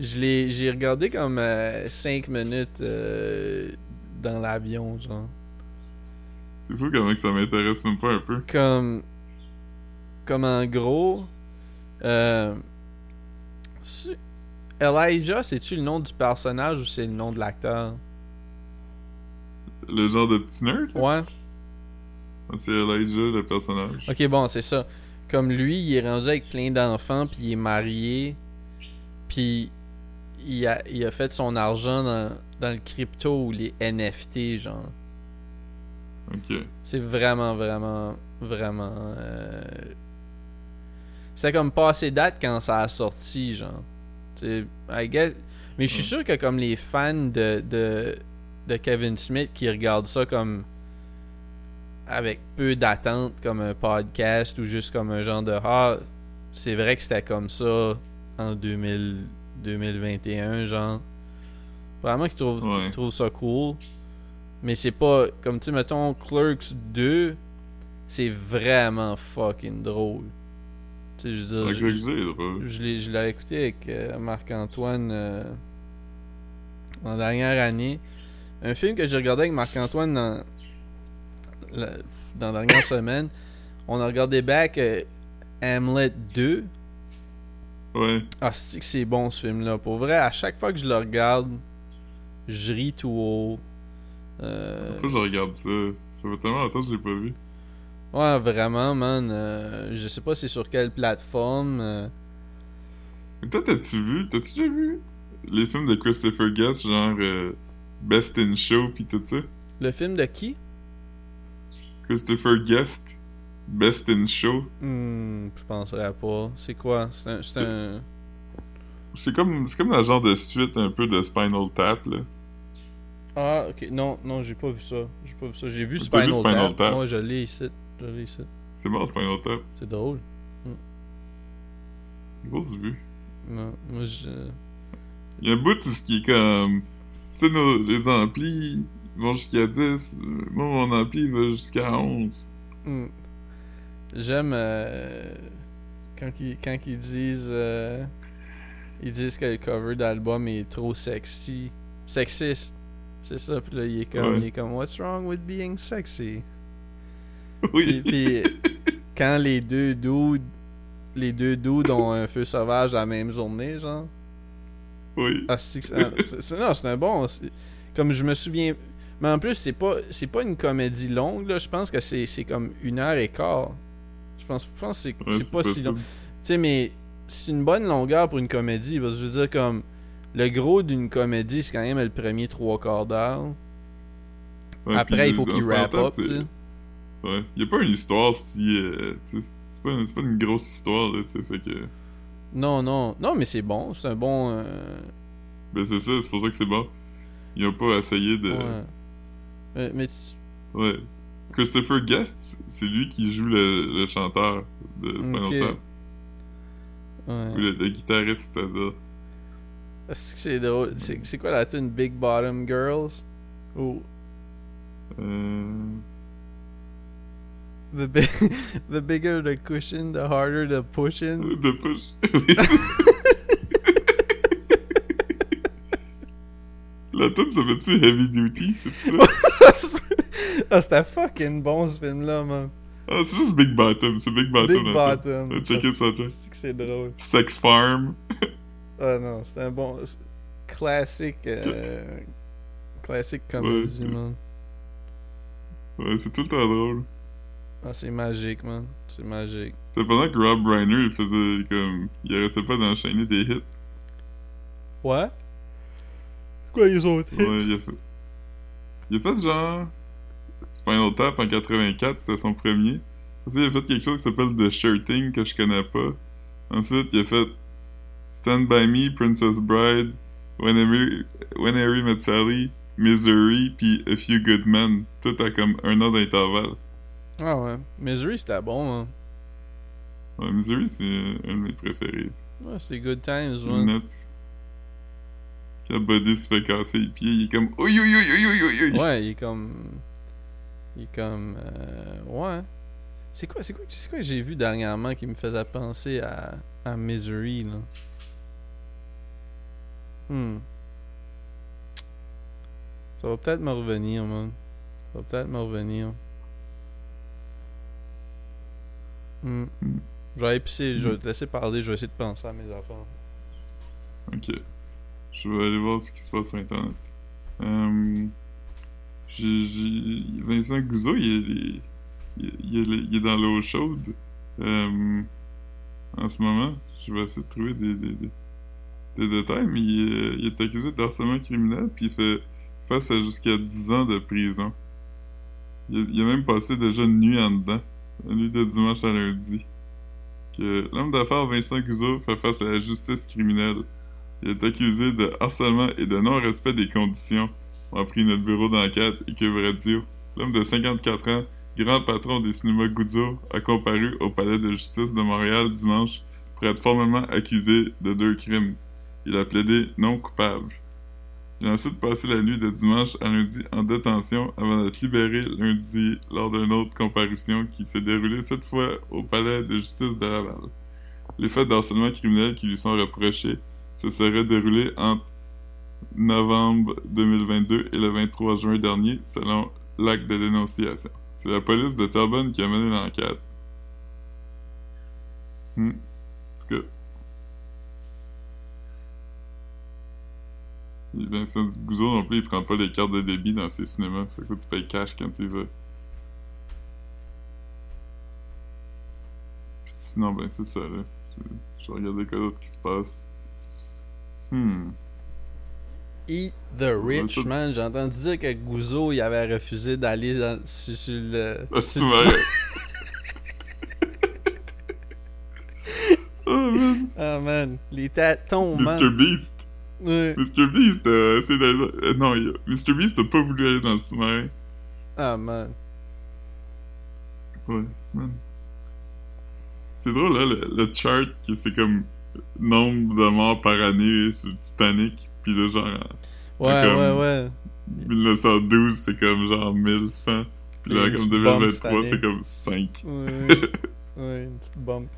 Je l'ai, j'ai regardé comme 5 minutes euh, dans l'avion, genre. C'est fou comment que ça m'intéresse même pas un peu. Comme, comme en gros, euh, Elijah, c'est-tu le nom du personnage ou c'est le nom de l'acteur? Le genre de petit nerd? Ouais. C'est Elijah, le personnage. Ok, bon, c'est ça. Comme lui, il est rendu avec plein d'enfants, puis il est marié, puis il a, il a fait son argent dans, dans le crypto ou les NFT, genre. Ok. C'est vraiment, vraiment, vraiment. Euh... C'était comme passé date quand ça a sorti, genre. C'est. I guess... Mais je suis Ouais. sûr que comme les fans de, de, de Kevin Smith qui regardent ça comme. avec peu d'attente, comme un podcast ou juste comme un genre de. Ah, c'est vrai que c'était comme ça en 2000, 2021, genre. Vraiment qu'ils trouvent, Ouais. trouvent ça cool. Mais c'est pas. Comme tu mettons, Clerks 2, c'est vraiment fucking drôle. Je veux dire. Je- 2 est drôle. je l'ai, je l'ai écouté avec euh, Marc-Antoine euh, en dernière année. Un film que j'ai regardé avec Marc-Antoine dans, la, dans la dernière semaine. On a regardé back euh, Hamlet 2. Ouais. Ah, c'est que c'est bon ce film-là. Pour vrai, à chaque fois que je le regarde, je ris tout haut. Euh, que je regarde ça? Ça fait tellement longtemps que je l'ai pas vu. Ouais, vraiment, man. euh, je sais pas c'est sur quelle plateforme. euh. Mais toi, t'as-tu vu? T'as-tu déjà vu les films de Christopher Guest, genre euh, Best in Show pis tout ça? Le film de qui? Christopher Guest, Best in Show. Hmm, je penserais pas. C'est quoi? C'est un. C'est un... C'est comme, c'est comme la genre de suite un peu de Spinal Tap, là. Ah, ok. Non, non, j'ai pas vu ça. J'ai pas vu ça. J'ai vu Spinal, vu Spinal Tap. Tap? Moi, je l'ai ici. Je l'ai ici. C'est bon, Spinal Tap. C'est drôle. Vue. Non, moi, je. Il y a un bout tout ce qui est comme. Tu sais, nos, les amplis vont jusqu'à 10. Moi, mon ampli va jusqu'à 11. Hmm. J'aime euh, quand, ils, quand ils disent euh, ils disent que le cover d'album est trop sexy, sexiste. C'est ça, puis là il est comme Ouais. il est comme What's wrong with being sexy? Oui. Puis, puis quand les deux dudes les deux dudes ont un feu sauvage la même journée, genre. Oui. Ah, c'est, non, c'est un bon. Comme je me souviens. Mais en plus, c'est pas, c'est pas une comédie longue, là. Je pense que c'est, c'est comme une heure et quart. Je pense, je pense que c'est, Ouais, c'est pas si long. Tu sais, mais c'est une bonne longueur pour une comédie. Parce que je veux dire, comme. Le gros d'une comédie, c'est quand même le premier trois quarts d'heure. Ouais, Après, il faut qu'il wrap up, tu sais. Ouais. Y a pas une histoire si. euh, c'est pas, pas une grosse histoire, là, tu sais. Fait que. Non, non. Non, mais c'est bon. C'est un bon. euh, Ben, c'est ça, c'est pour ça que c'est bon. Ils ont pas essayé de. ouais. Mais, mais tu- Ouais. Christopher Guest, c'est lui qui joue le, le chanteur de Spinal Ok. Tap. ouais. Ou le, le guitariste, c'est-à-dire. Est-ce que c'est drôle? C'est, c'est quoi la tune Big Bottom Girls? Ou Euh... the, big, the bigger the cushion, the harder the pushing? De push. La tune s'appelle-tu Heavy Duty, c'est ça? ah, c'était fucking bon ce film-là, man. Ah, c'est juste Big Bottom, c'est Big Bottom. Big. Bottom. Ça. C'est que c'est drôle? Sex Farm. Ah non, c'était un bon. c'est- Classique. Euh, classique comédie, Ouais. man. Ouais, c'est tout le temps drôle. Ah, c'est magique, man. C'est magique. C'était pendant que Rob Reiner, il faisait comme... Il arrêtait pas d'enchaîner des hits. Ouais? Quoi, ils ont été? Ouais, il a fait... Il a fait genre... Spinal Tap en 84, c'était son premier. Ensuite, il a fait quelque chose qui s'appelle The Shirting, que je connais pas. Ensuite, il a fait Stand By Me, Princess Bride, When Harry, When Harry Met Sally, Misery, puis A Few Good Men. Tout à comme un an d'intervalle. Ah ouais. Misery, c'était bon, man. Ouais, Misery, c'est un de mes préférés. Ouais, c'est Good Times, man. Nuts. Quand Buddy se fait casser les pieds, il est comme oi, oi, oi, oi, oi. Ouais, il est comme. Il est comme. euh, Ouais. C'est quoi, c'est quoi, c'est quoi que j'ai vu dernièrement qui me faisait penser à, à Misery, là? Hmm. Ça va peut-être me revenir, man. Ça va peut-être me revenir. Hmm. Je vais je vais te laisser parler, je vais essayer de penser à mes affaires. Ok. Je vais aller voir ce qui se passe sur Internet. Euh, Vincent Gouzeau, il est, il, est- il dans l'eau chaude euh, en ce moment. Je vais essayer de trouver des, des, des, des détails, mais il est, il est accusé d'harcèlement criminel, puis il fait face à jusqu'à 10 ans de prison. Il a même passé déjà une nuit en dedans, nuit de dimanche à lundi. Que l'homme d'affaires Vincent Gouzeau fait face à la justice criminelle. Il est accusé de harcèlement et de non-respect des conditions, a appris notre bureau d'enquête et Cube Radio. L'homme de 54 ans, grand patron des cinémas Goudzo, a comparu au palais de justice de Montréal dimanche pour être formellement accusé de deux crimes. Il a plaidé non coupable. Il a ensuite passé la nuit de dimanche à lundi en détention avant d'être libéré lundi lors d'une autre comparution qui s'est déroulée cette fois au palais de justice de Laval. Les faits d'harcèlement criminel qui lui sont reprochés se seraient déroulés entre novembre 2022 et le 23 juin dernier, selon l'acte de dénonciation. C'est la police de Terrebonne qui a mené l'enquête. Hmm. En tout cas. Et Vincent Gouzeau non plus, il prend pas les cartes de débit dans ses cinémas. Fait que tu payes cash quand tu vas. Puis sinon, ben c'est ça, là. Je vais regarder quoi d'autre qui se passe. Hmm. Eat the Rich, man. J'ai entendu dire que Gouzo, il avait refusé d'aller dans- sur, sur le. Ah, sur oh man. Ah, man. Les tâtons, Mr. man. Beast. Ouais. Mr. Beast, euh, c'est d'aller- euh, non, il- Mr. Beast pas voulu aller dans le sous-marin. Ah, man. Ouais, man. C'est drôle, là, le, le chart, qui c'est comme nombre de morts par année sur le Titanic, pis là, genre, en Ouais, comme- ouais, ouais. 1912, c'est comme genre 1100, pis Il y a là, comme petite bombe 2023, cette c'est comme 5. Ouais, ouais, une petite bump.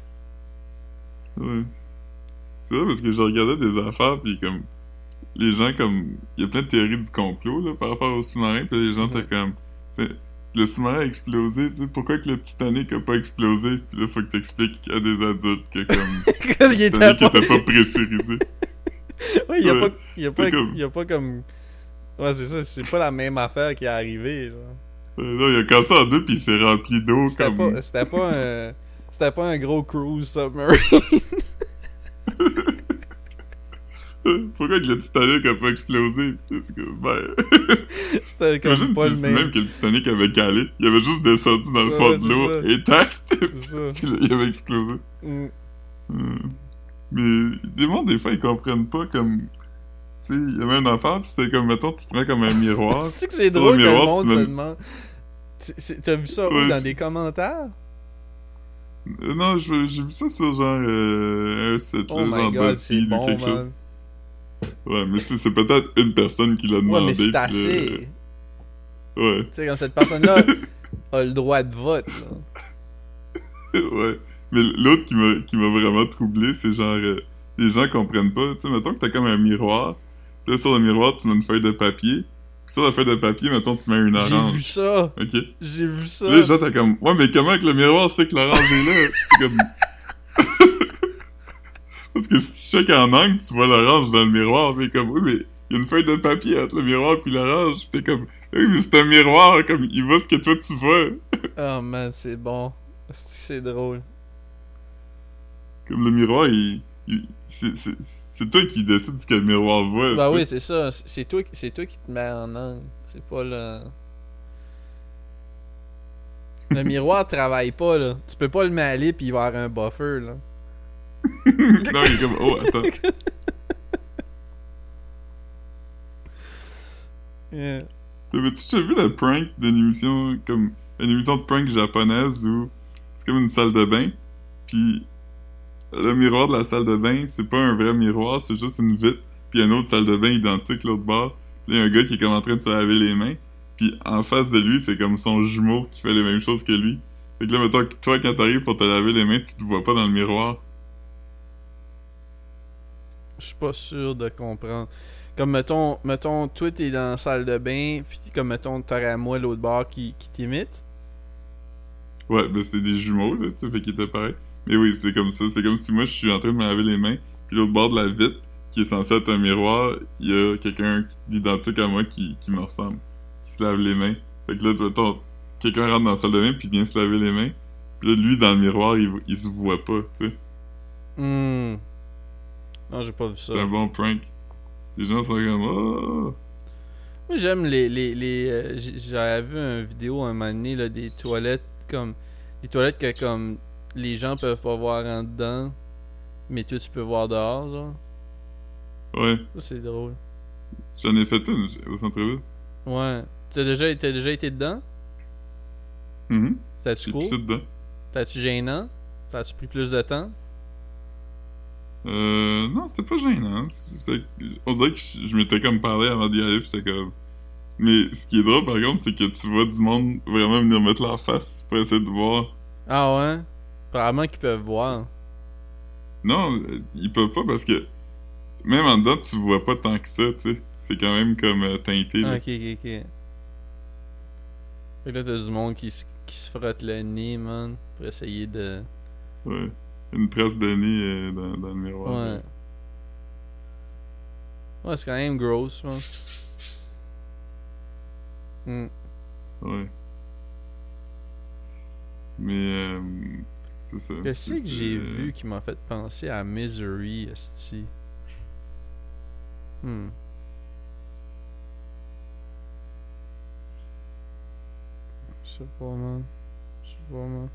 Ouais. C'est vrai parce que je regardais des affaires pis comme les gens comme il y a plein de théories du complot là par rapport au sous-marin puis les gens étaient comme le sous-marin a explosé, tu sais, pourquoi que le Titanic a pas explosé? Puis là, faut que t'expliques à des adultes que comme il le Titanic pas... était pas pressurisé. Ouais, il y a Ouais. pas... Y a pas... comme- y a pas comme... Ouais, c'est ça, c'est pas la même affaire qui est arrivée, là, il a cassé en deux puis il s'est rempli d'eau comme... pas... C'était pas un... C'était pas un gros cruise submarine. Pourquoi que le Titanic a pas explosé? C'est comme, ben... C'était comme Imagine pas si le même. même que le Titanic avait calé. Il avait juste descendu dans le Ouais, fond ouais, de l'eau puis là, il avait explosé. Mm. Euh, Mais les gens, des fois, ils comprennent pas comme... Tu sais, il y avait un enfant, puis c'était comme, mettons, tu prends comme un miroir. C'est que c'est drôle le que le monde tu se demande. T'as vu ça où, dans des commentaires? Euh, non, j'ai vu ça sur genre euh, un site, Oh genre god, ou bon, chose. Ouais, mais tu sais, c'est peut-être une personne qui l'a Ouais, demandé. mais c'est puis assez. Ouais, Tu sais, comme cette personne-là a le droit de vote, là. ouais. Mais l'autre qui m'a vraiment troublé, c'est genre... euh, les gens comprennent pas. Tu sais, mettons que t'as comme un miroir. Puis là, sur le miroir, tu mets une feuille de papier. Puis sur la feuille de papier, mettons, tu mets une J'ai vu orange. ça. OK? J'ai vu ça. Là, les gens, t'as comme... Ouais, mais comment que le miroir sait que l'orange est là? C'est comme... Parce que si tu checkes en angle, tu vois l'orange dans le miroir, mais comme, oui, mais il y a une feuille de papier entre le miroir puis l'orange, t'es comme, oui, mais c'est un miroir, comme, il voit ce que toi tu vois. Oh man, c'est bon. C'est drôle. Comme le miroir, il... il- c'est, c'est, c'est toi qui décides ce que le miroir voit. Bah oui, c'est ça. C'est toi, toi qui te mets en angle. C'est pas le. Le miroir travaille pas, là. Tu peux pas le mêler pis il va avoir un buffer, là. Non, il est comme, oh, attends. Yeah. T'avais-tu déjà vu le prank d'une émission, comme, une émission de prank japonaise où c'est comme une salle de bain, puis le miroir de la salle de bain, c'est pas un vrai miroir, c'est juste une vitre, puis une autre salle de bain identique l'autre bord. Là, il y a un gars qui est comme en train de se laver les mains, puis en face de lui, c'est comme son jumeau qui fait les mêmes choses que lui. Fait que là, mettons toi, quand t'arrives pour te laver les mains, tu te vois pas dans le miroir. Je suis pas sûr de comprendre. Comme mettons, mettons, toi t'es dans la salle de bain, puis comme mettons, t'aurais moi l'autre bord qui, qui t'imite. Ouais, ben c'est des jumeaux, là, tu sais, fait qu'ils étaient pareils. Mais oui, c'est comme ça. C'est comme si moi, je suis en train de me laver les mains, puis l'autre bord de la vitre, qui est censé être un miroir, il y a quelqu'un d'identique à moi qui, qui me ressemble, qui se lave les mains. Fait que là, mettons, quelqu'un rentre dans la salle de bain, puis vient se laver les mains. Puis là, lui, dans le miroir, il, il se voit pas, tu sais. Hmm. Non, j'ai pas vu ça. C'est un bon prank. Les gens sont comme, oh! Moi, j'aime les. les, les euh, J'avais vu une vidéo un moment donné, là, des toilettes comme. Des toilettes que, comme. Les gens peuvent pas voir en dedans, mais toi, tu peux voir dehors, genre. Ouais, Ça, c'est drôle. j'en ai fait une au centre-ville. Ouais. T'as déjà, t'as déjà été dedans? Mhm. T'as-tu J'ai cool? T'as-tu gênant? T'as-tu pris plus de temps? Euh, non, c'était pas gênant. On dirait que je, m'étais comme parlé avant d'y aller, pis j'étais comme... Mais ce qui est drôle, par contre, c'est que tu vois du monde vraiment venir mettre leur face pour essayer de voir. Ah ouais? Probablement qu'ils peuvent voir. Non, ils peuvent pas parce que... Même en dedans, tu vois pas tant que ça, tu sais. C'est quand même comme euh, teinté, là. Ah, ok, ok, ok. Fait que là, t'as du monde qui, qui se frotte le nez, man, pour essayer de. Ouais. Une trace de nez dans, dans le miroir. Ouais. Ouais, c'est quand même gross, man. Hmm. Ouais. Mais, euh, c'est ça. Qu'est-ce que j'ai euh, vu qui m'a fait penser à Misery, esti? Hmm. Je sais pas, man. Je sais pas, man.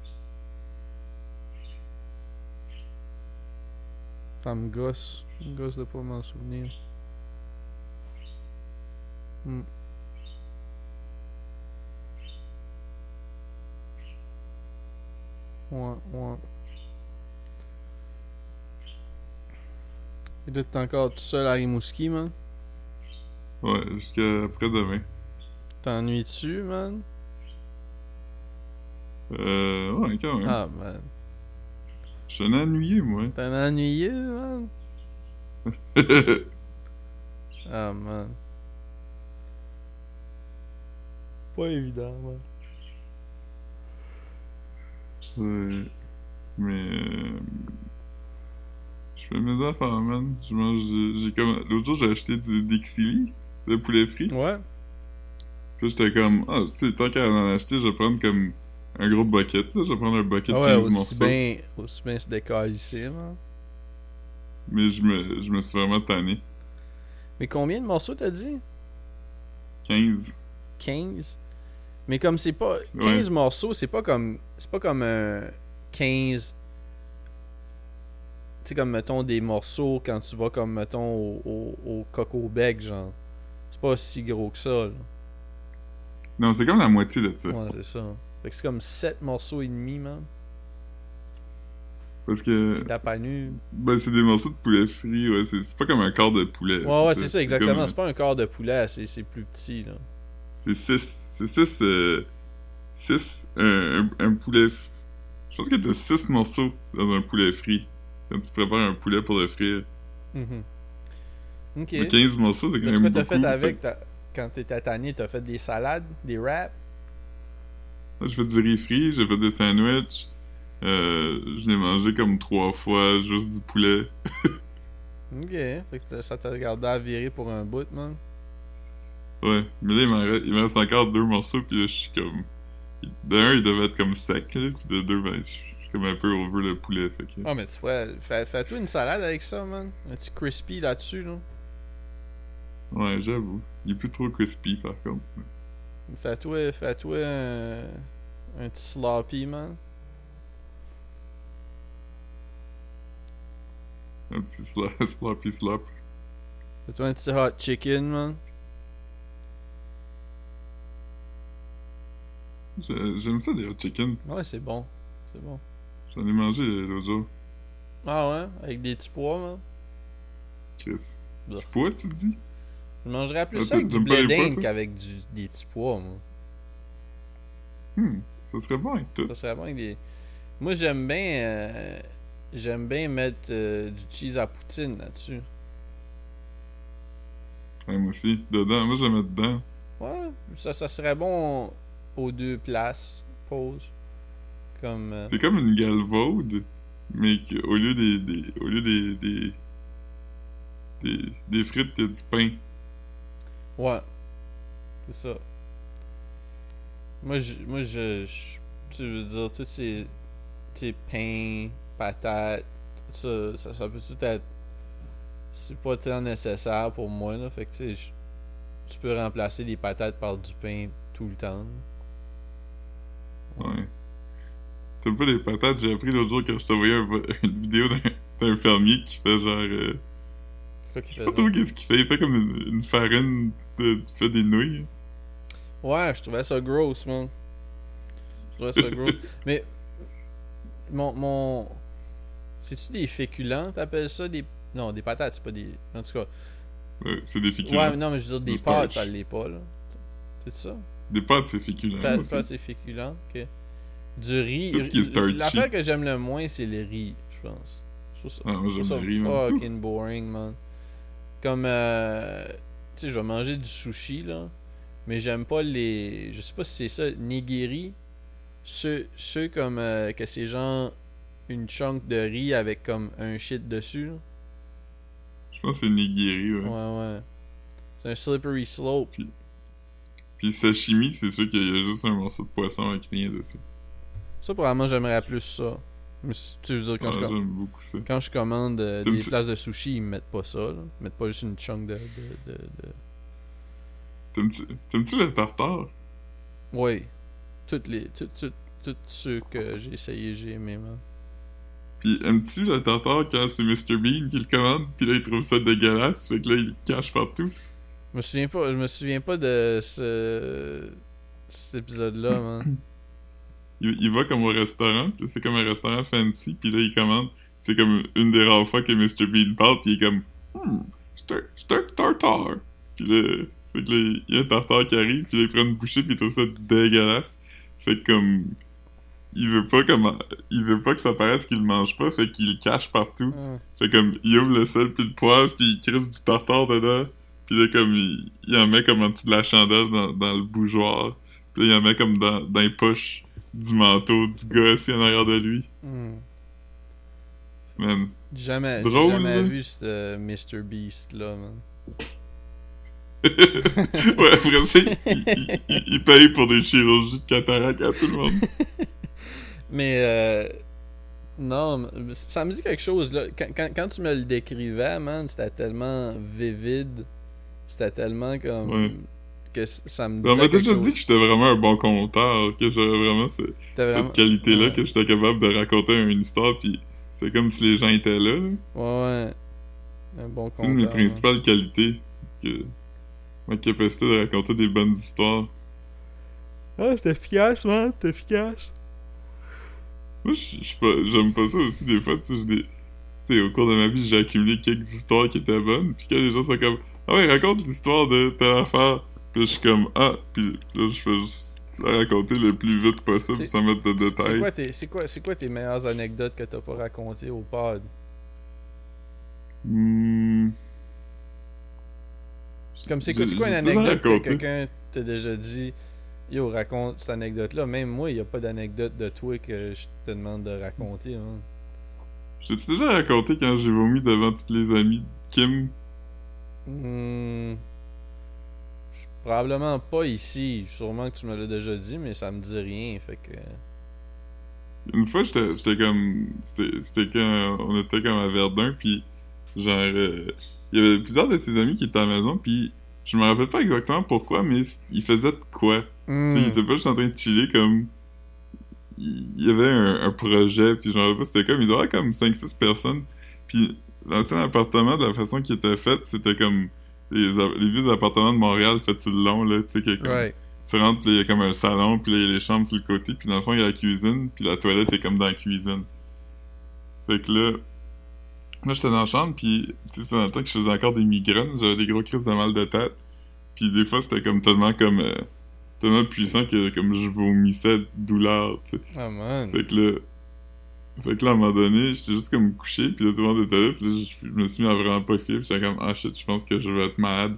Ça me gosse. Me gosse de pas m'en souvenir. Hmm. Ouais, ouais. Et là, t'es encore tout seul à Rimouski, man? Ouais, jusqu'à après-demain. T'ennuies-tu, man? Euh, ouais, quand même. Ah, man. Je suis un ennuyé, moi. T'en as ennuyé, man? Ah, man. Pas évident, man. Mais. Euh... Je fais mes affaires, man. Je mange. J'ai comme. L'autre jour, j'ai acheté du Dixili, de poulet frit. Ouais. Puis j'étais comme. Ah, tu sais, tant qu'à en acheter, je vais prendre comme un gros bucket, là. Je vais prendre un bucket ah ouais, de 15 aussi morceaux. bien, aussi bien se décaler ici. Mais je me, je me suis vraiment tanné. Mais combien de morceaux t'as dit? 15. 15 Mais comme c'est pas. 15 morceaux, c'est pas comme. C'est pas comme un 15. Tu sais, comme mettons des morceaux quand tu vas comme mettons au, au, au coco bec, genre. C'est pas si gros que ça, là. Non, c'est comme la moitié de ça. Ouais, c'est ça. Fait que c'est comme 7 morceaux et demi, man. Parce que. T'as pas nu. Ben, c'est des morceaux de poulet frit, ouais. C'est pas comme un quart de poulet. Ouais, ouais, c'est ça, exactement. comme- C'est pas un quart de poulet, c'est c'est plus petit, là. C'est 6. C'est 6. 6. Un, un, un poulet. Je pense que t'as 6 morceaux dans un poulet frit. Quand tu prépares un poulet pour le frire. Mhm. Ok. Mais 15 morceaux, c'est quand Qu'est-ce même. que t'as beaucoup. fait avec quand t'étais tanné? T'as fait des salades, des wraps? J'ai fait du riz frit, j'ai fait des sandwichs. Euh, je l'ai mangé comme 3 fois, juste du poulet. Ok. Fait que ça t'a regardé à virer pour un bout, man. Ouais, mais là, il reste, me reste encore deux morceaux, puis là, je suis comme... De un, il devait être comme sec, là, puis de deux, ben, je suis comme un peu over le poulet, fait que... Ah, mais tu fais- fais-toi une salade avec ça, man. Un petit crispy là-dessus, là. Ouais, j'avoue. Il est plus trop crispy, par contre. Fais-toi, fais-toi un, un petit sloppy, man. Un petit sla- sloppy slop. Fais-toi un petit hot chicken, man. J'ai- J'aime ça, les hot chicken. Ouais, c'est bon. C'est bon. J'en ai mangé l'autre jour. Ah ouais? Avec des petits pois, man. Chris. C'est poids, tu dis? Je mangerais plus Ah, ça avec du blé d'Inde qu'avec du, des petits pois, moi. Hmm, ça serait bon avec tout. Ça serait bon avec des. Moi, j'aime bien. euh, J'aime bien mettre euh, du cheese à poutine là-dessus. Ouais, moi aussi. Dedans, moi, je le mets dedans. Ouais, ça, ça serait bon aux deux places. Pause. Comme. euh, C'est comme une galvaude, mais au lieu des, des au lieu des des, des, des frites, a du pain. Ouais. C'est ça. Moi, je, moi, je, je- tu veux dire, tous ces, ces pains, patates, tout ça, ça, ça peut tout être. C'est pas tant nécessaire pour moi, là. Fait que, tu sais, je- tu peux remplacer les patates par du pain tout le temps. Ouais. T'aimes pas les patates? J'ai appris l'autre jour quand je te voyais un- une vidéo d'un fermier qui fait genre. euh, C'est quoi qui je fait sais pas trop qu'est-ce qu'il fait. Il fait comme une, une farine de. Tu fais des nouilles. Ouais, je trouvais ça gross, man. Je trouvais ça gross. Mais, mon. mon... C'est-tu des féculents, t'appelles ça des. Non, des patates, c'est pas des. En tout cas. Ouais, c'est des féculents. Ouais, mais non, mais je veux dire, des pâtes, ça l'est pas, là. C'est ça? Des pâtes, c'est féculent. Pâtes, c'est féculent, ok. Du riz. L'affaire que j'aime le moins, c'est le riz, je pense. Je trouve ça, Ah, moi, je trouve j'aime ça le riz, man. fucking boring, man. Comme, euh, tu sais, je vais manger du sushi, là. Mais j'aime pas les. Je sais pas si c'est ça, nigiri. Ceux, ceux comme euh, que c'est genre une chunk de riz avec comme un shit dessus, là. Je pense que c'est nigiri, ouais. Ouais, ouais. C'est un slippery slope. Puis sashimi, c'est sûr qu'il y a juste un morceau de poisson avec rien dessus. Ça, probablement, j'aimerais plus ça. Mais si- tu veux dire, quand, Ah, je, com- J'aime beaucoup ça. quand je commande euh, des places de sushi, ils me mettent pas ça, là. Ils mettent pas juste une chunk de. de, de, de- T'aimes-tu le tartare? Oui. Toutes les. Toutes, toutes, tous ceux que j'ai essayé, j'ai aimé, man. Puis aimes-tu le tartare quand c'est Mr. Bean qui le commande? Puis là, il trouve ça dégueulasse, fait que là, il le cache partout? Je me souviens pas, je me souviens pas de ce. cet épisode-là, man. Il, il va comme au restaurant, puis c'est comme un restaurant fancy, puis là, il commande. C'est comme une des rares fois que Mr. Bean parle, puis il est comme Hmm, c'est un- tartare. Puis là, fait que là, il y a un tartare qui arrive, puis là, il prend une bouchée, puis il trouve ça dégueulasse. Fait que comme. Il veut pas comme. Il veut pas que ça paraisse qu'il le mange pas, fait qu'il le cache partout. Ah. Fait comme, il ouvre le sel puis le poivre, puis il crisse du tartare dedans. Puis là, comme, il, il en met comme en dessous de la chandelle dans, dans le bougeoir. Puis là, il en met comme dans, dans les poches du manteau du gars assis en arrière de lui. Hmm. Man. Jamais, j'ai jamais là. vu ce euh, Mr. Beast là, man. ouais, après ça, il, il- il- il paye pour des chirurgies de cataracte à tout le monde. Mais euh, non, ça me dit quelque chose là. Quand, quand, quand tu me le décrivais, man, c'était tellement vivide, c'était tellement comme Ouais. Que ça me On disait m'a déjà chose. dit que j'étais vraiment un bon conteur, que j'avais vraiment ce- T'avais vraiment- cette qualité-là, ouais. que j'étais capable de raconter une histoire, puis c'est comme si les gens étaient là. là. Ouais, ouais. Un bon C'est une de mes principales qualités. Que... Ma capacité de raconter des bonnes histoires. Ah, c'était efficace, man, c'était efficace. Moi, suis pas, j'aime pas ça aussi, des fois, tu sais, au cours de ma vie, j'ai accumulé quelques histoires qui étaient bonnes, puis quand les gens sont comme, ah ouais, raconte l'histoire de telle affaire, puis je suis comme, ah, puis là, je fais juste la raconter le plus vite possible, sans mettre de C'est détails. quoi, tes, c'est, quoi, c'est quoi tes meilleures anecdotes que t'as pas racontées au pod? Hmm, Comme c'est quoi, quoi une anecdote que quelqu'un t'a déjà dit Yo, raconte cette anecdote-là. Même moi, il n'y a pas d'anecdote de toi que je te demande de raconter. hein. J'ai-tu déjà raconté quand j'ai vomi devant toutes les amies de Kim? Hmm. Probablement pas ici. Sûrement que tu me l'as déjà dit, mais ça me dit rien. Fait que. Une fois, j'étais comme. C'était quand on était comme à Verdun, puis genre. euh, Il y avait plusieurs de ses amis qui étaient à la maison, puis je me rappelle pas exactement pourquoi, mais ils faisaient de quoi. Sais, ils Hmm. étaient pas juste en train de chiller comme. Il il y avait un, un projet, puis je me rappelle pas, c'était comme. Il doit y avoir comme 5-6 personnes, puis l'ancien appartement, de la façon qu'il était fait, c'était comme. Les, vieux appartements de Montréal faits sur le long, là, tu sais, que comme- Ouais. tu rentres, puis il y a comme un salon, puis là, il y a les chambres sur le côté, puis dans le fond, il y a la cuisine, puis la toilette est comme dans la cuisine. Fait que là, moi, j'étais dans la chambre, puis tu sais, c'est dans le temps que je faisais encore des migraines, j'avais des gros crises de mal de tête, puis des fois, c'était comme tellement comme... euh, tellement puissant que comme je vomissais de douleur, tu sais. Ah, man. Fait que là... Fait que là, à un moment donné, j'étais juste comme couché, puis là, tout le monde était là, puis là, je, me suis mis à vraiment pas filer, puis j'étais comme « Ah shit, je pense que je vais être malade. »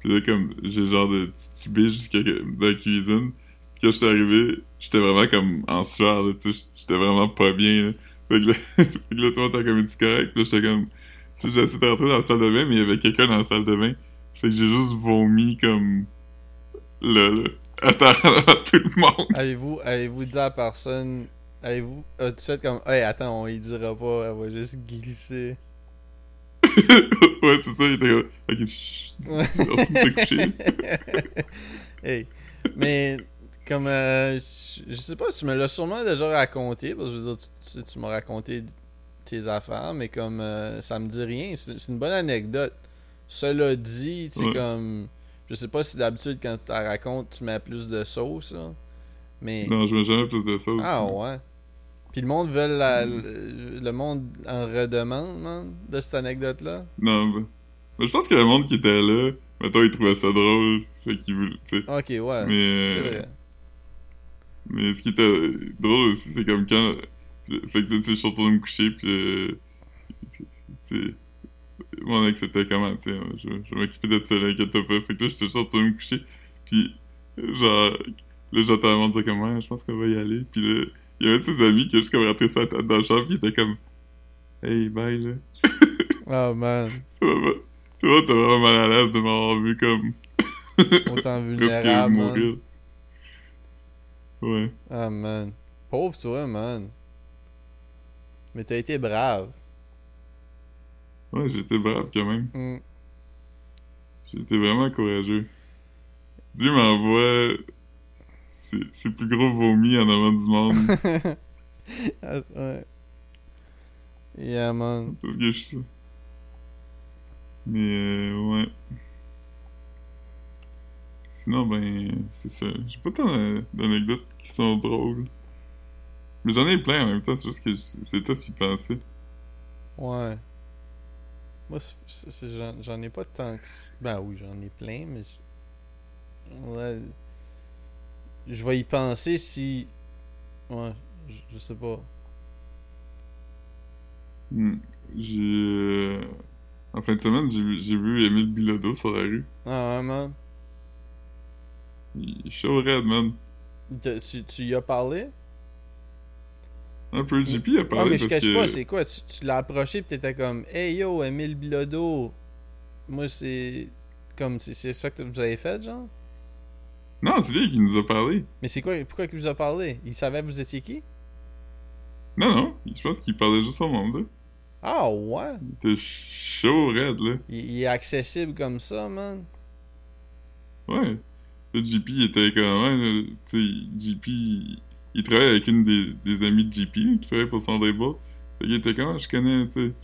Puis là, comme, j'ai genre de titubé jusqu'à la cuisine. Puis quand j'étais arrivé, j'étais vraiment comme en sueur, là, tu sais, j'étais vraiment pas bien, là. Fait que là, fait que là tout le monde était comme correct, puis là, j'étais comme... Tu sais, essayé de rentrer dans la salle de bain, mais il y avait quelqu'un dans la salle de bain. Fait que j'ai juste vomi comme... Là, là. Attends, devant tout le monde. Avez-vous avez-vous dit à la personne. Avez-vous. As-tu fait comme. Hey, attends, on y dira pas, elle va juste glisser. ouais, c'est ça, il était comme... Ok, chut, hey. Mais, comme. euh, je sais pas, tu me l'as sûrement déjà raconté, parce que je veux dire, tu, tu- tu m'as raconté tes affaires, mais comme. euh, ça me dit rien. C'est une bonne anecdote. Cela dit, tu sais, Ouais. comme. Je sais pas si d'habitude, quand tu la racontes, tu mets plus de sauce, là. Mais. Non, je mets jamais plus de aussi. Ah ouais. Puis le monde veut la, le, le monde en redemande, man, de cette anecdote-là. Non, mais... mais je pense que le monde qui était là, mettons, il trouvait ça drôle, fait qu'il voulait. Ok, ouais. Mais, C'est euh, vrai. mais ce qui était drôle aussi, c'est comme quand... Fait que, tu sais, je suis retourné me coucher, puis... euh, mon ex était comment, tu sais, je, je m'occupais de ça, là, inquiète-toi pas. Fait que là, j'étais retourné me coucher, puis genre... Là, j'entends le monde dire comme, ouais, je pense qu'on va y aller, puis là, il y avait ses amis qui a juste comme rentré sa tête dans le champ, puis il était comme... Hey, bye, là. Oh man. Va pas. Tu vois, t'es vraiment mal à l'aise de m'avoir vu comme Autant vulnérable, mourir. Ouais. Ah man. Pauvre toi, man. Mais t'as été brave. Ouais, j'étais brave quand même. Hmm. J'étais vraiment courageux. Dieu m'envoie ses plus gros vomis en avant du monde Ah, ouais. Yeah, man. parce que je suis ça. Mais euh, ouais. Sinon, ben, c'est ça. J'ai pas tant d'a- d'anecdotes qui sont drôles. Mais j'en ai plein en même temps, c'est juste que c'est toi qui pensais. Ouais. Moi, c'est- c'est- c'est- j'en- ai pas tant que. Ben oui, j'en ai plein, mais. Ouais. Je vais y penser si. Ouais, je, je sais pas. Hmm. J'ai. euh, En fin de semaine, j'ai vu- Émile Bilodeau sur la rue. Ah ouais, man. Il est chaud raide, man. Tu, tu y as parlé? Un peu, JP a parlé mais je cache que... pas, c'est quoi? Tu, tu l'as approché pis t'étais comme Hey yo, Emile Bilodeau. Moi, c'est. Comme, c'est c'est ça que vous avez fait, genre? Non, c'est lui qui nous a parlé. Mais c'est quoi? Pourquoi il vous a parlé? Il savait que vous étiez qui? Non, non, je pense qu'il parlait juste au monde, là. Ah ouais? Il était chaud, raide, là. Il, il est accessible comme ça, man. Ouais. Le JP il était comme, ouais, là, tu sais, JP, il, il travaille avec une des, des amies de JP, qui travaille pour son. Fait qu'il était comme, ah, je connais, tu sais,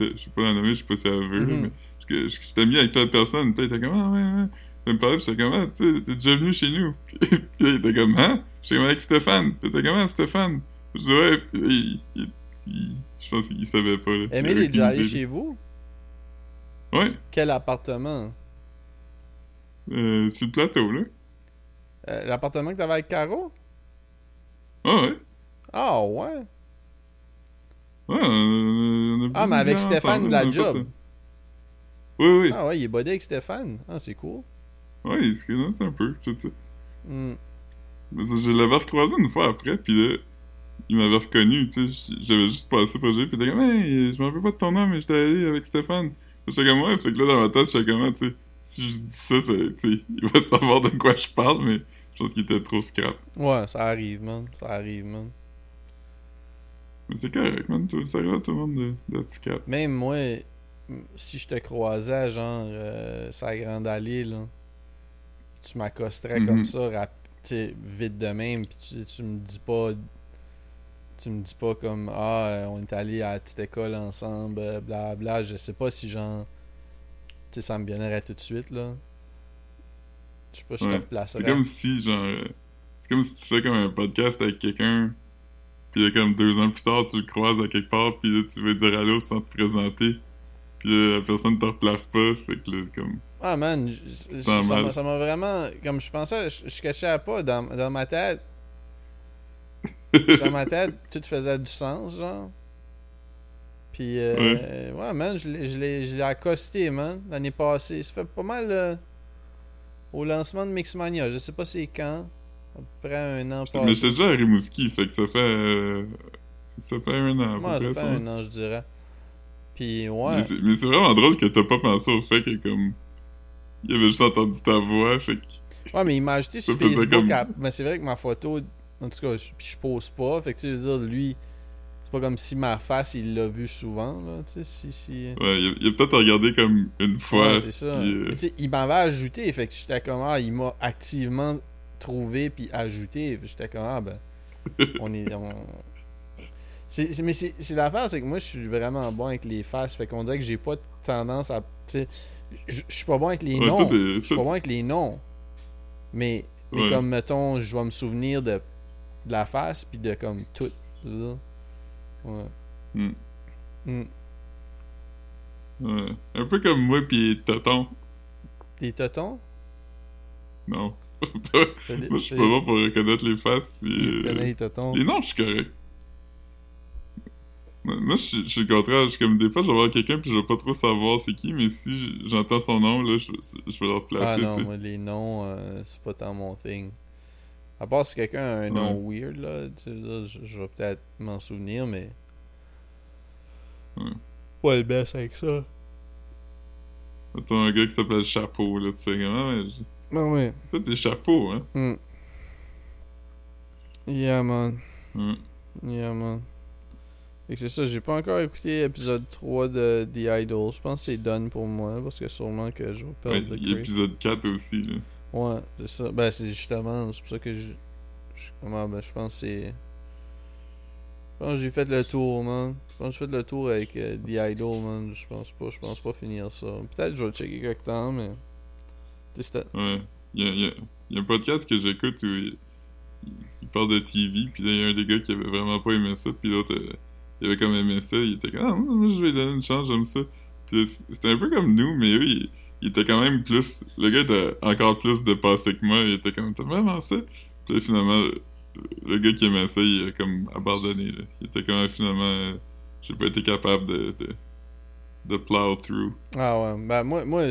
je, sais pas la nommer, je sais pas si elle veut, Mhm. mais je, je, je t'ai mis avec telle personne, puis il était comme, ah, ouais, ouais. Me parlait, puis j'étais comme, ah, tu t'es déjà venu chez nous. Puis, puis là, il était comme, hein? J'étais comme avec Stéphane. Il était comme, ah, Stéphane. Je dis, ouais, puis là, il, il- il- je pense qu'il savait pas, là. Il Emile est déjà allé idée, chez vous? Ouais, Quel appartement? euh, sur le plateau, là. Euh, L'appartement que t'avais avec Caro? Ah, ouais. Ah ouais? Ouais, on a, on a Ah, mais avec Stéphane de la job. Oui, oui. Ah ouais, il est bodé avec Stéphane. Ah, c'est cool. Ouais, il se connaissent un peu, tout ça. Hmm. Mais ça, je l'avais recroisé une fois après, puis là, il m'avait reconnu, tu sais. J'avais juste passé lui, puis il était comme, hey, je m'en rappelle pas de ton nom, mais j'étais allé avec Stéphane. J'étais comme, ouais, fait que là, dans ma tête, j'étais comme, ah, tu sais, si je dis ça, ça tu sais, il va savoir de quoi je parle, mais je pense qu'il était trop scrap. Ouais, ça arrive, man. Ça arrive, man. Mais c'est correct, man, ça arrive à tout le monde de- d'être scrap. Même moi, si je te croisais, genre, euh, la grande allée, là, tu m'accosterais Mhm. comme ça, tu sais, vite de même, puis tu, tu me dis pas. Tu me dis pas comme Ah, euh, on est allé à la petite école ensemble, euh, bla bla. Je sais pas si, genre. Tu sais, ça me viendrait tout de suite, là. Je sais pas, je te Ouais. replacerais. C'est comme si, genre, euh, c'est comme si tu fais comme un podcast avec quelqu'un, puis là, comme deux ans plus tard, tu le croises à quelque part, puis là, tu veux dire allô sans te présenter, puis là, la personne te replace pas, fait que là, comme... Ah man, ça m'a- ça vraiment. Comme je pensais, je, je cachais pas dans, dans ma tête. dans ma tête, tout faisait du sens, genre. Puis, euh, ouais. man, je l'ai- je l'ai je l'ai accosté, man, l'année passée. Ça fait pas mal euh, au lancement de Mixmania. Je sais pas c'est quand. À peu près un an passé. Mais j'étais déjà à Rimouski, fait que ça fait... euh, ça fait un an, à peu Ouais, ça près, fait ça. un an, je dirais. Puis, ouais. Mais c'est- vraiment drôle que t'as pas pensé au fait que, comme... Il avait juste entendu ta voix, fait que... Ouais, mais il m'a ajouté sur Facebook. comme- à- Mais c'est vrai que ma photo, en tout cas, je, je pose pas. Fait que tu veux dire, lui, c'est pas comme si ma face, il l'a vu souvent, là. Tu sais, si. si... Ouais, il a, il a peut-être regardé comme une fois, Ouais, c'est ça. puis, euh, Mais il m'avait ajouté. Fait que j'étais comme, ah, il m'a activement trouvé puis ajouté. J'étais comme, ah, ben, on est. On... C'est- c'est- mais c'est l'affaire, c'est que moi, je suis vraiment bon avec les faces. Fait qu'on dirait que j'ai pas tendance à. Tu sais, je suis pas bon avec les Ouais, noms. Je suis pas bon avec les noms. Mais, mais Ouais. comme, mettons, je vais me souvenir de, de la face puis de comme tout. Ouais. Hmm. Hmm. ouais. Un peu comme moi pis Toton. Les totons? Non. Moi, je suis pas bon pour reconnaître les faces, pis... Il euh, les totons. Les noms, je suis correct. Moi, je suis je suis le contraire. Je suis comme des fois, je vais voir quelqu'un pis je vais pas trop savoir c'est qui, mais si j'entends son nom, là, je, je vais le Ah replacer, non, tu sais. moi, les noms, euh, c'est pas tant mon thing. À part si quelqu'un a un nom weird, là, tu sais, là, je, je vais peut-être m'en souvenir, mais. Ouais. Pas le best avec ça. T'as un gars qui s'appelle Chapeau, là, tu sais, comment, ouais, je- Ah ouais. toi, t'es Chapeau, hein? Hmm. Yeah, man. Ouais. Yeah, man. C'est ça, j'ai pas encore écouté l'épisode 3 de The Idol. Je pense que c'est done pour moi, parce que sûrement que je vais Ouais, perdre crave. épisode 4 aussi, là. Ouais, c'est ça. Ben, c'est justement, c'est pour ça que je. je comment, ben, je pense que c'est. Je pense que j'ai fait le tour, man. Je pense que j'ai fait le tour avec euh, The Idol, man. Je pense pas, je pense pas finir ça. Peut-être que je vais le checker quelque temps, mais. Tu sais, c'était- Ouais. Il y a, il y a- il y a un podcast que j'écoute où il, il parle de TV, puis là, il y a un des gars qui avait vraiment pas aimé ça, puis l'autre, euh, il avait comme aimé ça, il était comme, ah, moi, je vais lui donner une chance, j'aime ça. Puis c'était un peu comme nous, mais eux, il, il était quand même plus, le gars était encore plus dépassé que moi, il était comme, t'as vraiment ça? Puis finalement, le, gars qui aimait ça, il a comme abandonné, là. Il était comme, finalement, euh, j'ai pas été capable de, de, de plow through. Ah ouais, ben moi, moi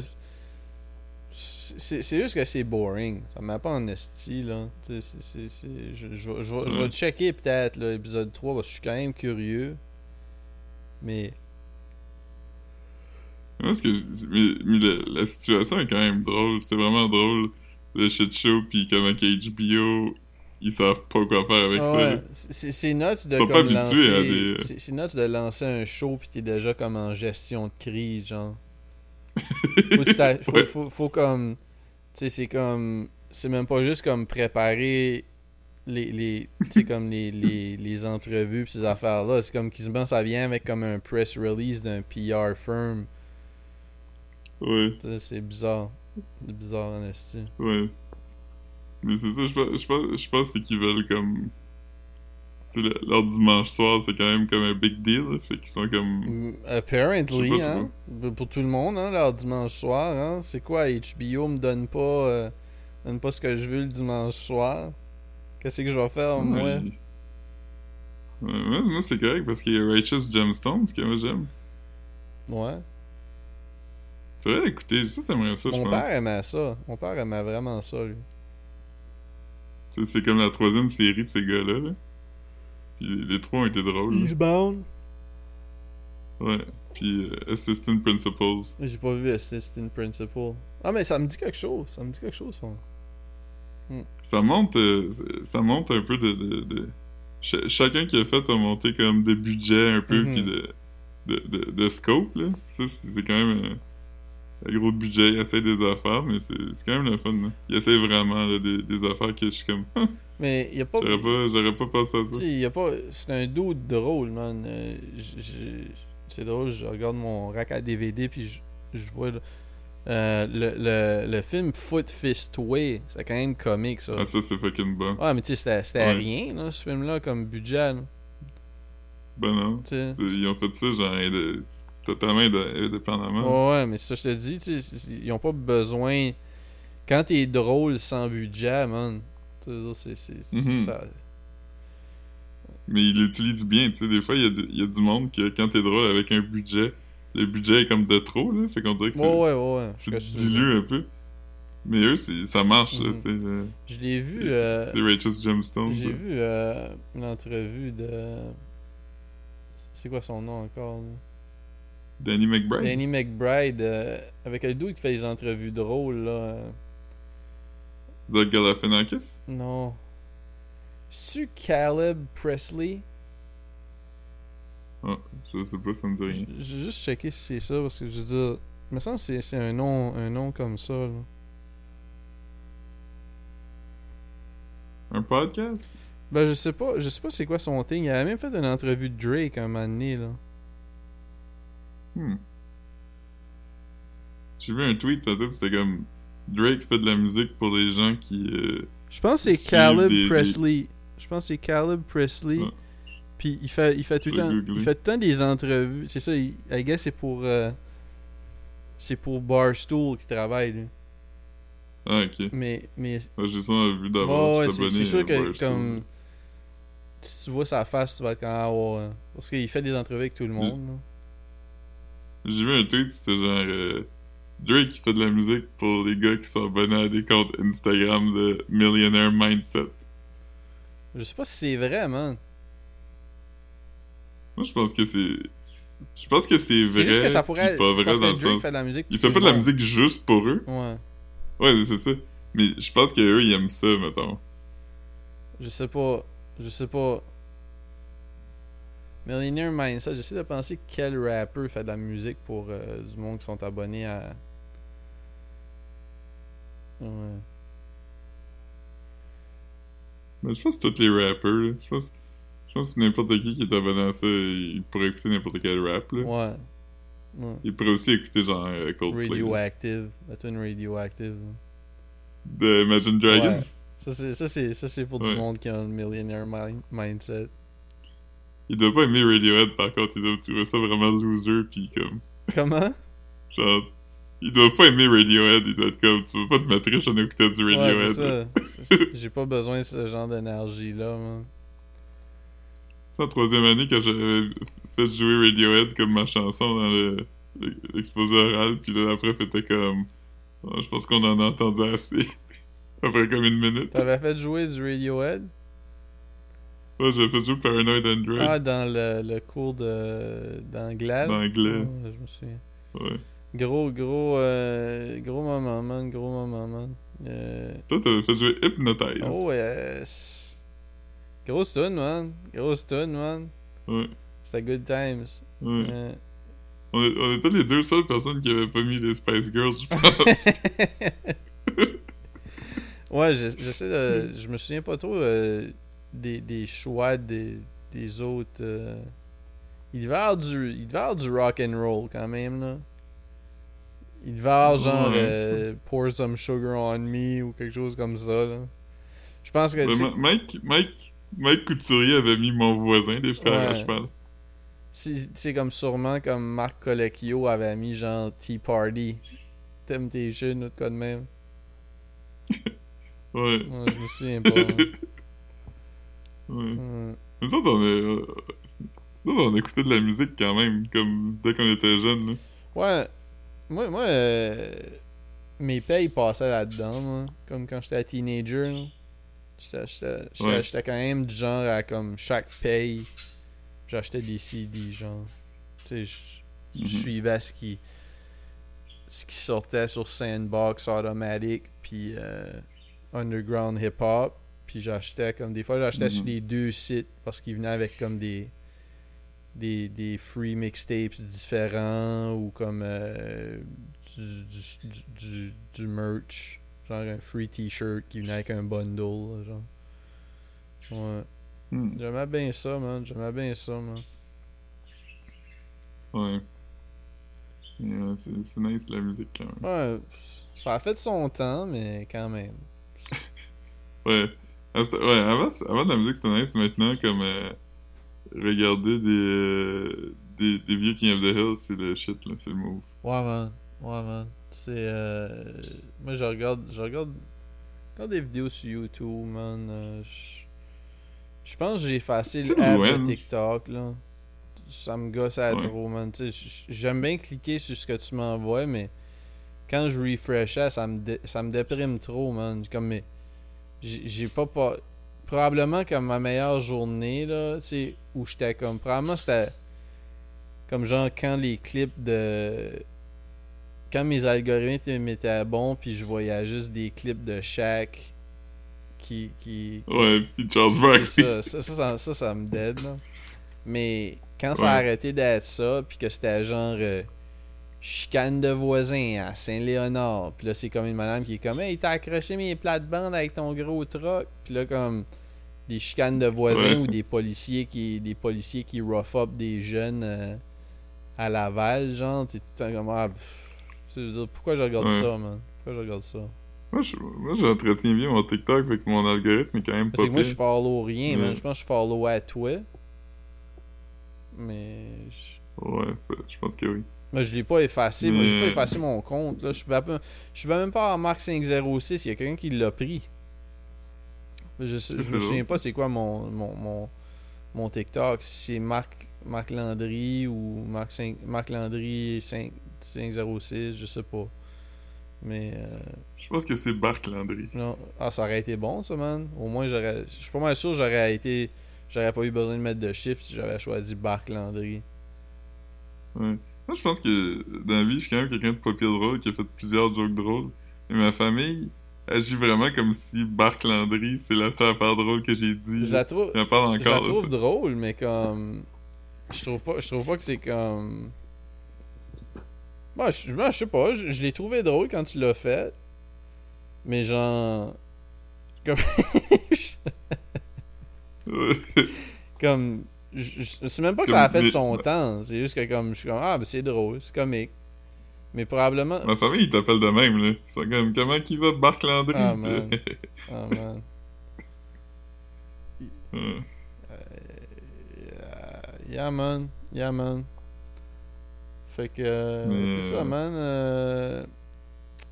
C'est juste que c'est boring. Ça m'a pas en esti, là. Je, je, je, je vais- je vais Ouais. checker peut-être l'épisode 3 parce que je suis quand même curieux. Mais. Moi, ce que mais, mais la, la situation est quand même drôle. C'est vraiment drôle, le shit show, pis comment HBO, ils savent pas quoi faire avec Ah ça. ouais, c'est nuts de comme lancer. des- C'est nuts de lancer un show pis t'es déjà comme en gestion de crise, genre. Faut, faut, Ouais. faut, faut comme. Tu sais, c'est comme. C'est même pas juste comme préparer les. les tu sais, comme les, les, les entrevues pis ces affaires-là. C'est comme quasiment ça vient avec comme un press release d'un PR firm. Ouais, C'est bizarre. C'est bizarre, en esti. ouais. Mais c'est ça, je pense, je pense, je pense c'est qu'ils veulent comme. Le- leur dimanche soir, c'est quand même comme un big deal. là. Fait qu'ils sont comme. Mm, Apparently, hein. Pour tout le monde, hein, leur dimanche soir, hein. C'est quoi, HBO me donne pas, euh, donne pas ce que je veux le dimanche soir? Qu'est-ce que je vais faire, moi? Ouais, Ouais, moi, c'est correct parce qu'il y a Righteous Gemstones que moi j'aime. Ouais. Tu vrai écouter, ça t'aimerais ça, je Mon père aimait ça. Mon père aimait vraiment ça, lui. C'est comme la troisième série de ces gars-là. Là. Les, trois ont été drôles. Eastbound? Ouais. Puis euh, Assistant Principals. J'ai pas vu Assistant Principal. Ah, mais ça me dit quelque chose. Ça me dit quelque chose, ça. Ça monte, euh, ça monte un peu de. de, de- ch- chacun qui a fait a monté comme de budget un peu, Mhm. puis de, de, de, de scope. Là. Ça, c'est quand même un, un gros budget. Il essaie des affaires, mais c'est c'est quand même le fun. Là. Il essaie vraiment là, des, des affaires que je suis comme. Mais y a pas. J'aurais pas, j'aurais pas pensé à ça. y a pas. C'est un dude drôle, man. Euh, c'est drôle, je regarde mon rack à DVD puis je, vois. euh, le, le, le film Foot Fist Way, c'est quand même comique ça. Ah, ça, c'est fucking bon. Ouais, mais tu sais, c'était Ouais. rien, là, ce film-là, comme budget. là, Ben non. Ils ont fait ça, genre, inde- totalement indépendamment. Ouais, ouais, mais ça, je te dis, ils ont pas besoin. Quand t'es drôle sans budget, man, c'est. c'est- c'est Mhm. ça. Mais ils l'utilisent bien, tu sais. Des fois, il y, a du- il y a du monde que quand t'es drôle avec un budget, le budget est comme de trop, là. Fait qu'on dirait que c'est ouais, ouais. ouais. dilues un peu. Mais eux, c'est- ça marche, Mhm. tu sais. euh, Je l'ai vu. euh, C'est Righteous Gemstones. J'ai là. vu euh, une entrevue de. C'est quoi son nom encore là? Danny McBride. Danny McBride euh, avec un dude qui fait des entrevues drôles là. Zach Galifianakis? Non. C'est Caleb Presley? Ah, je sais pas, ça me dit rien. J'ai juste checké si c'est ça parce que je veux dire. Il me semble que c'est- un nom, un nom comme ça. Là. Un podcast? Ben je sais pas, je sais pas c'est quoi son thing. Il a même fait une entrevue de Drake un moment donné là. Hmm. J'ai vu un tweet pis c'était comme Drake fait de la musique pour les gens qui. euh, Je pense que c'est Caleb des- Presley. Je pense que c'est Caleb Presley. Ah. Puis il fait, il fait tout le temps, googler. il fait tout le temps des entrevues. C'est ça, il, I guess c'est pour, euh, c'est pour Barstool qui travaille lui. Ah, ok. Mais, mais, Ah, J'ai ça vu d'abord. ouais, c'est sûr que Barstool. comme, si tu vois sa face, tu vas être comme ah ouais, parce qu'il fait des entrevues avec tout le monde. là. J'ai vu un tweet, c'était genre. euh, Drake qui fait de la musique pour les gars qui sont abonnés à des comptes Instagram de Millionaire Mindset. Je sais pas si c'est vrai, man. Moi, je pense que c'est. Je pense que c'est vrai. C'est juste que ça pourrait. pas vrai dans que le Drake sens. fait de la musique. Il fait pas de la musique juste pour eux. Ouais. Ouais, mais c'est ça. Mais je pense qu'eux, ils aiment ça, mettons. Je sais pas. Je sais pas. Millionaire Mindset, j'essaie de penser quel rappeur fait de la musique pour euh, du monde qui sont abonnés à. Ouais. Mais je pense que tous les rappers, là. Je pense, je pense que n'importe qui qui est abonné à ça, il pourrait écouter n'importe quel rap, là. Ouais. ouais. Il pourrait aussi écouter genre euh, Coldplay. Radioactive. La tune Radioactive. De Imagine Dragons? Ouais. Ça, c'est, ça, c'est, ça, c'est pour du Ouais. monde qui a un millionaire mi- mindset. Il doit pas aimer Radiohead, par contre. Il doit trouver ça vraiment loser, pis comme... Comment? Genre... Il doit pas aimer Radiohead, il doit être comme... Tu veux pas te mettre riche en écoutant du Ouais, Radiohead. ça. C'est ça. J'ai pas besoin de ce genre d'énergie-là, man. C'est en troisième année quand j'avais fait jouer Radiohead comme ma chanson dans le- le- l'exposé oral, puis là après c'était comme Ouais, je pense qu'on en a entendu assez. Après comme une minute. T'avais fait jouer du Radiohead? Ouais, j'ai fait jouer Paranoid Android. Ah, dans le, le cours de d'anglais. D'anglais. Ouais, je me souviens. Ouais. Gros, gros, euh, gros moment, man. Gros moment, man. Euh, Toi, fait jouer Hypnotize. oh, yes. Grosse tune, man. Grosse tune, man. Ouais. C'était good times. Ouais. Euh, On, est- on était les deux seules personnes qui avaient pas mis les Spice Girls, je pense. ouais, je- j'essaie de. Je me souviens pas trop euh, des, des choix des, des autres. euh, Il devait avoir du, il devait y avoir du rock and roll quand même, là. Il devait avoir genre Ouais, euh, Pour Some Sugar on Me ou quelque chose comme ça, là. Je pense que. Mike, Mike, Mike Couturier avait mis mon voisin des frères à Ouais. cheval. si- C'est comme sûrement comme Marc Colecchio avait mis genre Tea Party. Temptation ou de quoi de même. Ouais. Ouais, je me souviens pas. hein. ouais. Ouais. Mais ça, on euh, on écoutait de la musique quand même, comme dès qu'on était jeunes, là. Ouais. Moi, moi euh, mes payes passaient là-dedans. Comme quand j'étais teenager. J'étais- Ouais. quand même du genre à comme chaque paye, j'achetais des CD, genre. Tu sais, je- Mhm. suivais ce qui, ce qui sortait sur Sandbox, Automatic, puis euh, Underground Hip Hop. Puis j'achetais comme des fois j'achetais Mhm. sur les deux sites parce qu'ils venaient avec comme des des, des free mixtapes différents ou comme euh, du, du, du, merch. Genre un free t-shirt qui venait avec un bundle. genre. Ouais. Hmm. J'aimais bien ça, man. J'aimais bien ça, man. Ouais. Euh, c'est nice la musique quand même. Ouais. Ça a fait son temps, mais quand même. Ouais. Ah, ouais, avant, avant la musique c'était nice, maintenant comme euh, regarder des, euh, des, des vieux King of the Hill, c'est le shit là, c'est le move. Ouais, man. Ouais, man. C'est. Euh... Moi, je regarde. Je regarde. je regarde des vidéos sur YouTube, man. Euh, je... je pense que j'ai effacé le de TikTok, là. Ça me gosse à Ouais. trop, man. J'aime bien cliquer sur ce que tu m'envoies, mais quand je refreshais, ça me, dé- ça me déprime trop, man. Comme, mais. J'ai j'ai pas pas. Probablement comme ma meilleure journée, là, tu sais, où j'étais comme. Probablement c'était. Comme genre quand les clips de. Quand mes algorithmes étaient bons, puis je voyais juste des clips de Shaq qui. qui, Ouais, puis Charles Barkley. ça, ça, ça, ça, ça, ça me dead, là. Mais quand ça a arrêté d'être ça, puis que c'était genre euh, chicane de voisins à Saint-Léonard, puis là, c'est comme une madame qui est comme Hey, t'as accroché mes plates-bandes avec ton gros truck, puis là, comme des chicanes de voisins Ouais. ou des policiers qui des policiers qui rough up des jeunes euh, à Laval, genre, t'es tout le temps comme ah, pff, pourquoi je regarde Ouais. ça, man? Pourquoi je regarde ça? Moi, je- moi, j'entretiens bien mon TikTok avec mon algorithme est quand même pas Parce que moi, je follow rien, man. Ouais. Je pense que je follow à toi. Mais. je- Ouais, je pense que oui. Moi, je l'ai pas effacé. Moi, j'ai pas Mais- effacé mon compte. Là. Je je vais même pas à Mark 506. Il y a quelqu'un qui l'a pris. Je, sais- je C'est me souviens drôle, pas c'est quoi mon, mon, mon, mon TikTok. Si c'est Marc, Marc Landry ou Marc, 5 Marc Landry 5, 506. Je sais pas. Mais. euh, Je pense que c'est Bark Landry. non. Ah, ça aurait été bon, ça, man. Au moins, j'aurais. Je suis pas mal sûr que j'aurais été. J'aurais pas eu besoin de mettre de chiffres si j'avais choisi Marc Landry. Ouais. Moi, je pense que dans la vie, je suis quand même quelqu'un de pas pire drôle qui a fait plusieurs jokes drôles. Et ma famille agit vraiment comme si Bark Landry, c'est la seule affaire drôle que j'ai dit. Je la trouve. Parle Je la trouve drôle, mais comme. Je trouve pas, je trouve pas que c'est comme. Moi, je, je sais pas, je, je l'ai trouvé drôle quand tu l'as fait. Mais genre. Comme. Comme je, je- c'est même pas que ça a fait son temps. C'est juste que comme. Je suis comme. Ah, ben c'est drôle, c'est comique. Mais probablement. Ma famille, ils t'appellent de même, là. Sont comme, comment qu'il va, Bark Landry? Ah, man. Oh man. Ouais. Yeah, man. Yeah, man. Fait que. euh, Mais- C'est ça, man. Euh,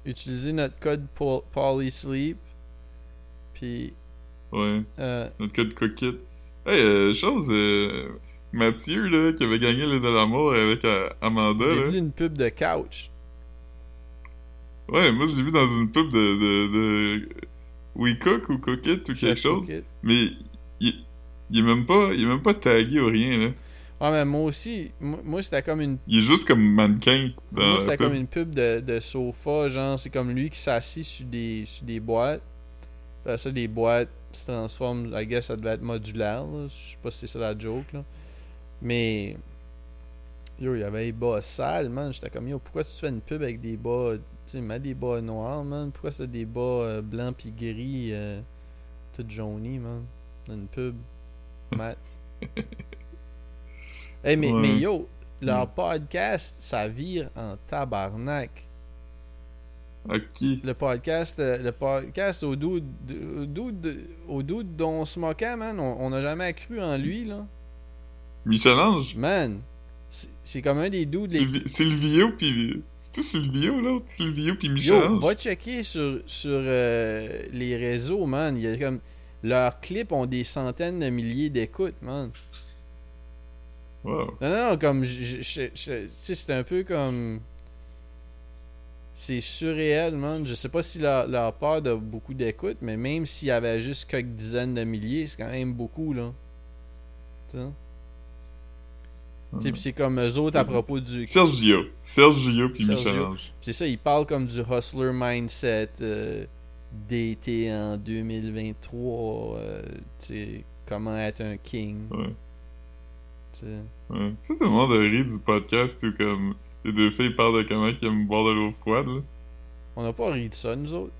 utiliser notre code Pol- Polysleep. Puis. ouais. Euh, Notre code coquette. Hey, euh, chose, euh, Mathieu, là, qui avait gagné le de l'amour avec euh, Amanda, J'ai vu une pub de couch. Ouais, moi je l'ai vu dans une pub de, de, de We Cook ou Cookit ou quelque chose. Cookit. Mais il, il est même pas il est même pas tagué ou rien là. Ouais, mais moi aussi, moi, moi, c'était comme une Il est juste comme mannequin dans Moi, c'était comme une pub de, de sofa, genre, c'est comme lui qui s'assit sur des, sur des boîtes. Après ça, les boîtes se transforment, I guess, ça devait être modulaire, là. Je sais pas si c'est ça la joke, là. Mais, yo, il y avait des bas sales, man. J'étais comme, yo, pourquoi tu fais une pub avec des bas, tu sais, mets des bas noirs, man? Pourquoi c'est des bas euh, blancs pis gris, euh, tout jaunis, man? Dans une pub. Mat. hey, mais, Ouais. mais yo, leur Mm. podcast, ça vire en tabarnak. Qui Le podcast, euh, le podcast au dude, au dude, dont on se moquait, man, on n'a jamais cru en lui, là. Michel-Ange Man, c'est comme un des dudes les Sylvi- Sylvio pis. C'est tout Sylvio l'autre Sylvio pis Yo, Michel-Ange va checker sur, sur euh, les réseaux, man. Il y a comme. Leurs clips ont des centaines de milliers d'écoutes, man. Wow. Non, non, comme. je- je- Tu sais, c'est un peu comme. C'est surréel, man. Je sais pas si leur, leur part de beaucoup d'écoutes, mais même s'il y avait juste quelques dizaines de milliers, c'est quand même beaucoup, là. Pis c'est comme eux autres à propos du. Sergio. Sergio Sergio. Michel-Ange. C'est ça, ils parlent comme du hustler mindset euh, d'été en 2023. euh, tu sais, comment être un king. Ouais. tu sais? Ouais. Tout le monde a ri du podcast où comme les deux filles parlent de comment ils aiment boire de l'eau froide, là. On n'a pas ri de ça, nous autres.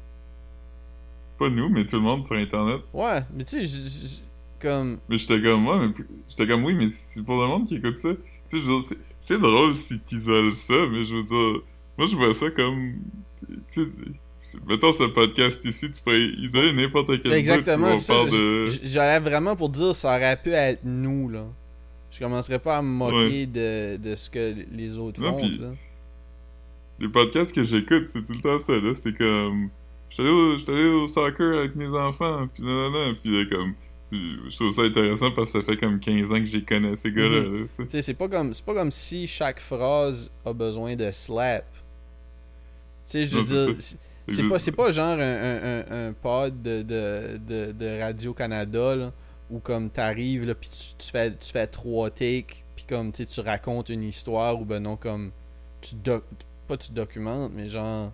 Pas nous, mais tout le monde sur internet. Ouais, mais tu sais, comme. Mais j'étais comme moi, mais j'étais comme oui, mais c'est pour le monde qui écoute ça. Tu sais, c'est- drôle si t'isoles ça, mais je veux dire, moi je vois ça comme. Tu sais, mettons ce podcast ici, tu pourrais isoler n'importe quel Exactement, ça. de. J'allais vraiment pour dire, ça aurait pu être nous, là. Je commencerais pas à me moquer de, de ce que les autres Non, font. Les podcasts que j'écoute, c'est tout le temps ça, là. C'est comme. J'étais allé, au- au soccer avec mes enfants, puis non, non, non, puis là, comme. Je trouve ça intéressant parce que ça fait comme 15 ans que j'ai connais ces gars-là, Mhm. là, tu sais. C'est pas comme c'est pas comme si chaque phrase a besoin de slap. Tu sais, je veux dire, c'est- c'est pas c'est pas genre un, un, un, un pod de, de, de, de Radio Canada là, où comme t'arrives là puis tu, tu fais tu fais trois takes puis comme tu tu racontes une histoire ou ben non comme tu doc pas tu documentes mais genre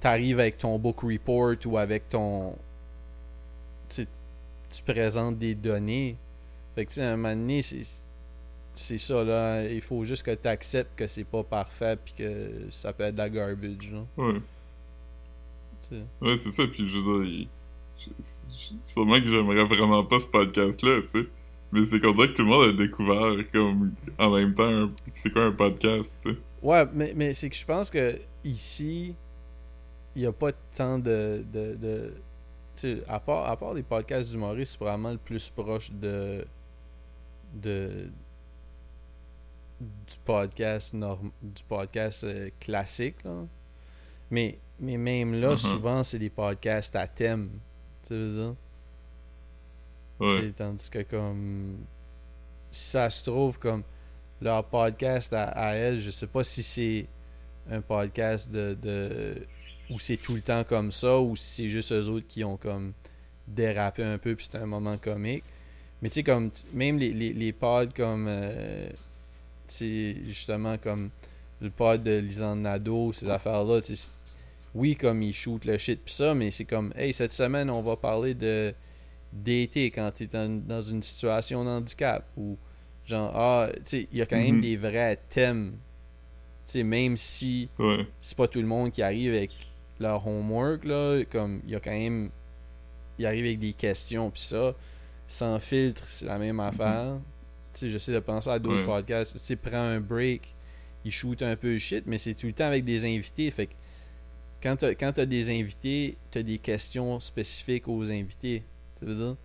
t'arrives avec ton book report ou avec ton tu sais, tu présentes des données. Fait que tu sais à un moment donné c'est c'est ça là, il faut juste que tu acceptes que c'est pas parfait puis que ça peut être de la garbage là. Ouais. Ouais, c'est ça, puis je veux dire, il- sûrement que j'aimerais vraiment pas ce podcast-là, tu sais. Mais c'est comme ça que tout le monde a découvert, comme, en même temps, un- c'est quoi un podcast, tu sais. Ouais, mais, mais c'est que je pense que ici, il n'y a pas tant de. de, de tu sais, à part, à part des podcasts d'humoristes, c'est probablement le plus proche de. de du podcast norm, du podcast euh, classique là. Mais, mais même là, Mhm. souvent c'est des podcasts à thème. Tu veux dire? Ouais. Tandis que comme si ça se trouve comme leur podcast à, à elle, je sais pas si c'est un podcast de, de où c'est tout le temps comme ça ou si c'est juste eux autres qui ont comme dérapé un peu puis c'est un moment comique. Mais tu sais comme même les, les, les pods comme euh, tu sais justement comme le pod de Lisanne Nadeau, ces affaires-là, tu sais, oui comme ils shootent le shit pis ça, mais c'est comme hey cette semaine on va parler de d'été quand tu es dans, dans une situation de handicap ou genre ah tu sais il y a quand même Mhm. des vrais thèmes tu sais même si Ouais. c'est pas tout le monde qui arrive avec leur homework là comme il y a quand même ils arrivent avec des questions puis ça sans filtre c'est la même affaire tu sais j'essaie de penser à d'autres Ouais. podcasts tu sais prends un break ils shootent un peu le shit mais c'est tout le temps avec des invités fait que quand t'as quand t'as des invités t'as des questions spécifiques aux invités tu veux dire?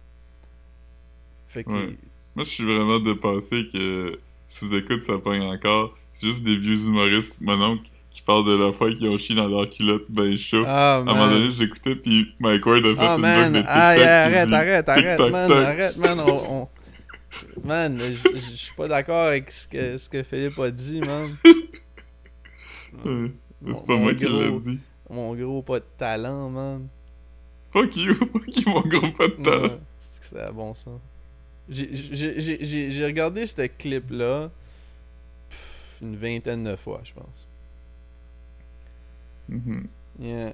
Fait que Ouais. Moi, je suis vraiment dépassé que sous-écoute, ça pogne encore. C'est juste des vieux humoristes, mon oncle, qui parlent de la fois qu'ils ont chié dans leur culotte ben chaud. ah À un moment donné, j'écoutais, puis Mike Ward a fait Ah une man, de ah, yeah, arrête, dit, arrête, arrête, man, tac. arrête, man, on, on- Man, je suis pas d'accord avec ce que, ce que Philippe a dit, man. C'est pas moi qui l'ai dit. Mon gros pas de talent, man. Fuck you, fuck you, mon gros pas de talent. Ouais, c'est que c'était bon, ça. J'ai- regardé ce clip-là une vingtaine de fois, je pense. Mhm. Yeah.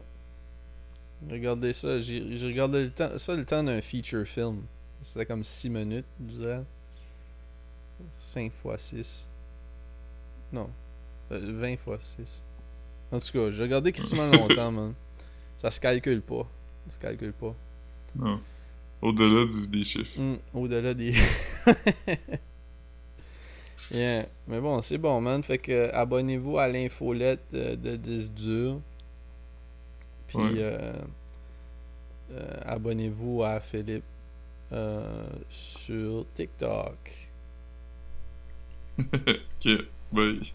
Regardez ça. J'ai regardé le temps, ça le temps d'un feature film. C'était comme 6 minutes, je dirais. 5 fois 6. Non. Euh, 20 fois 6. En tout cas, j'ai regardé crissement longtemps, man. Ça se calcule pas. Ça se calcule pas. Non. Au-delà des chiffres. Hmm, Au-delà des. yeah. Mais bon, c'est bon, man. Fait que abonnez-vous à l'infolette euh, de 10 dur. Puis Ouais. euh, euh, abonnez-vous à Philippe euh, sur TikTok. ok, bye.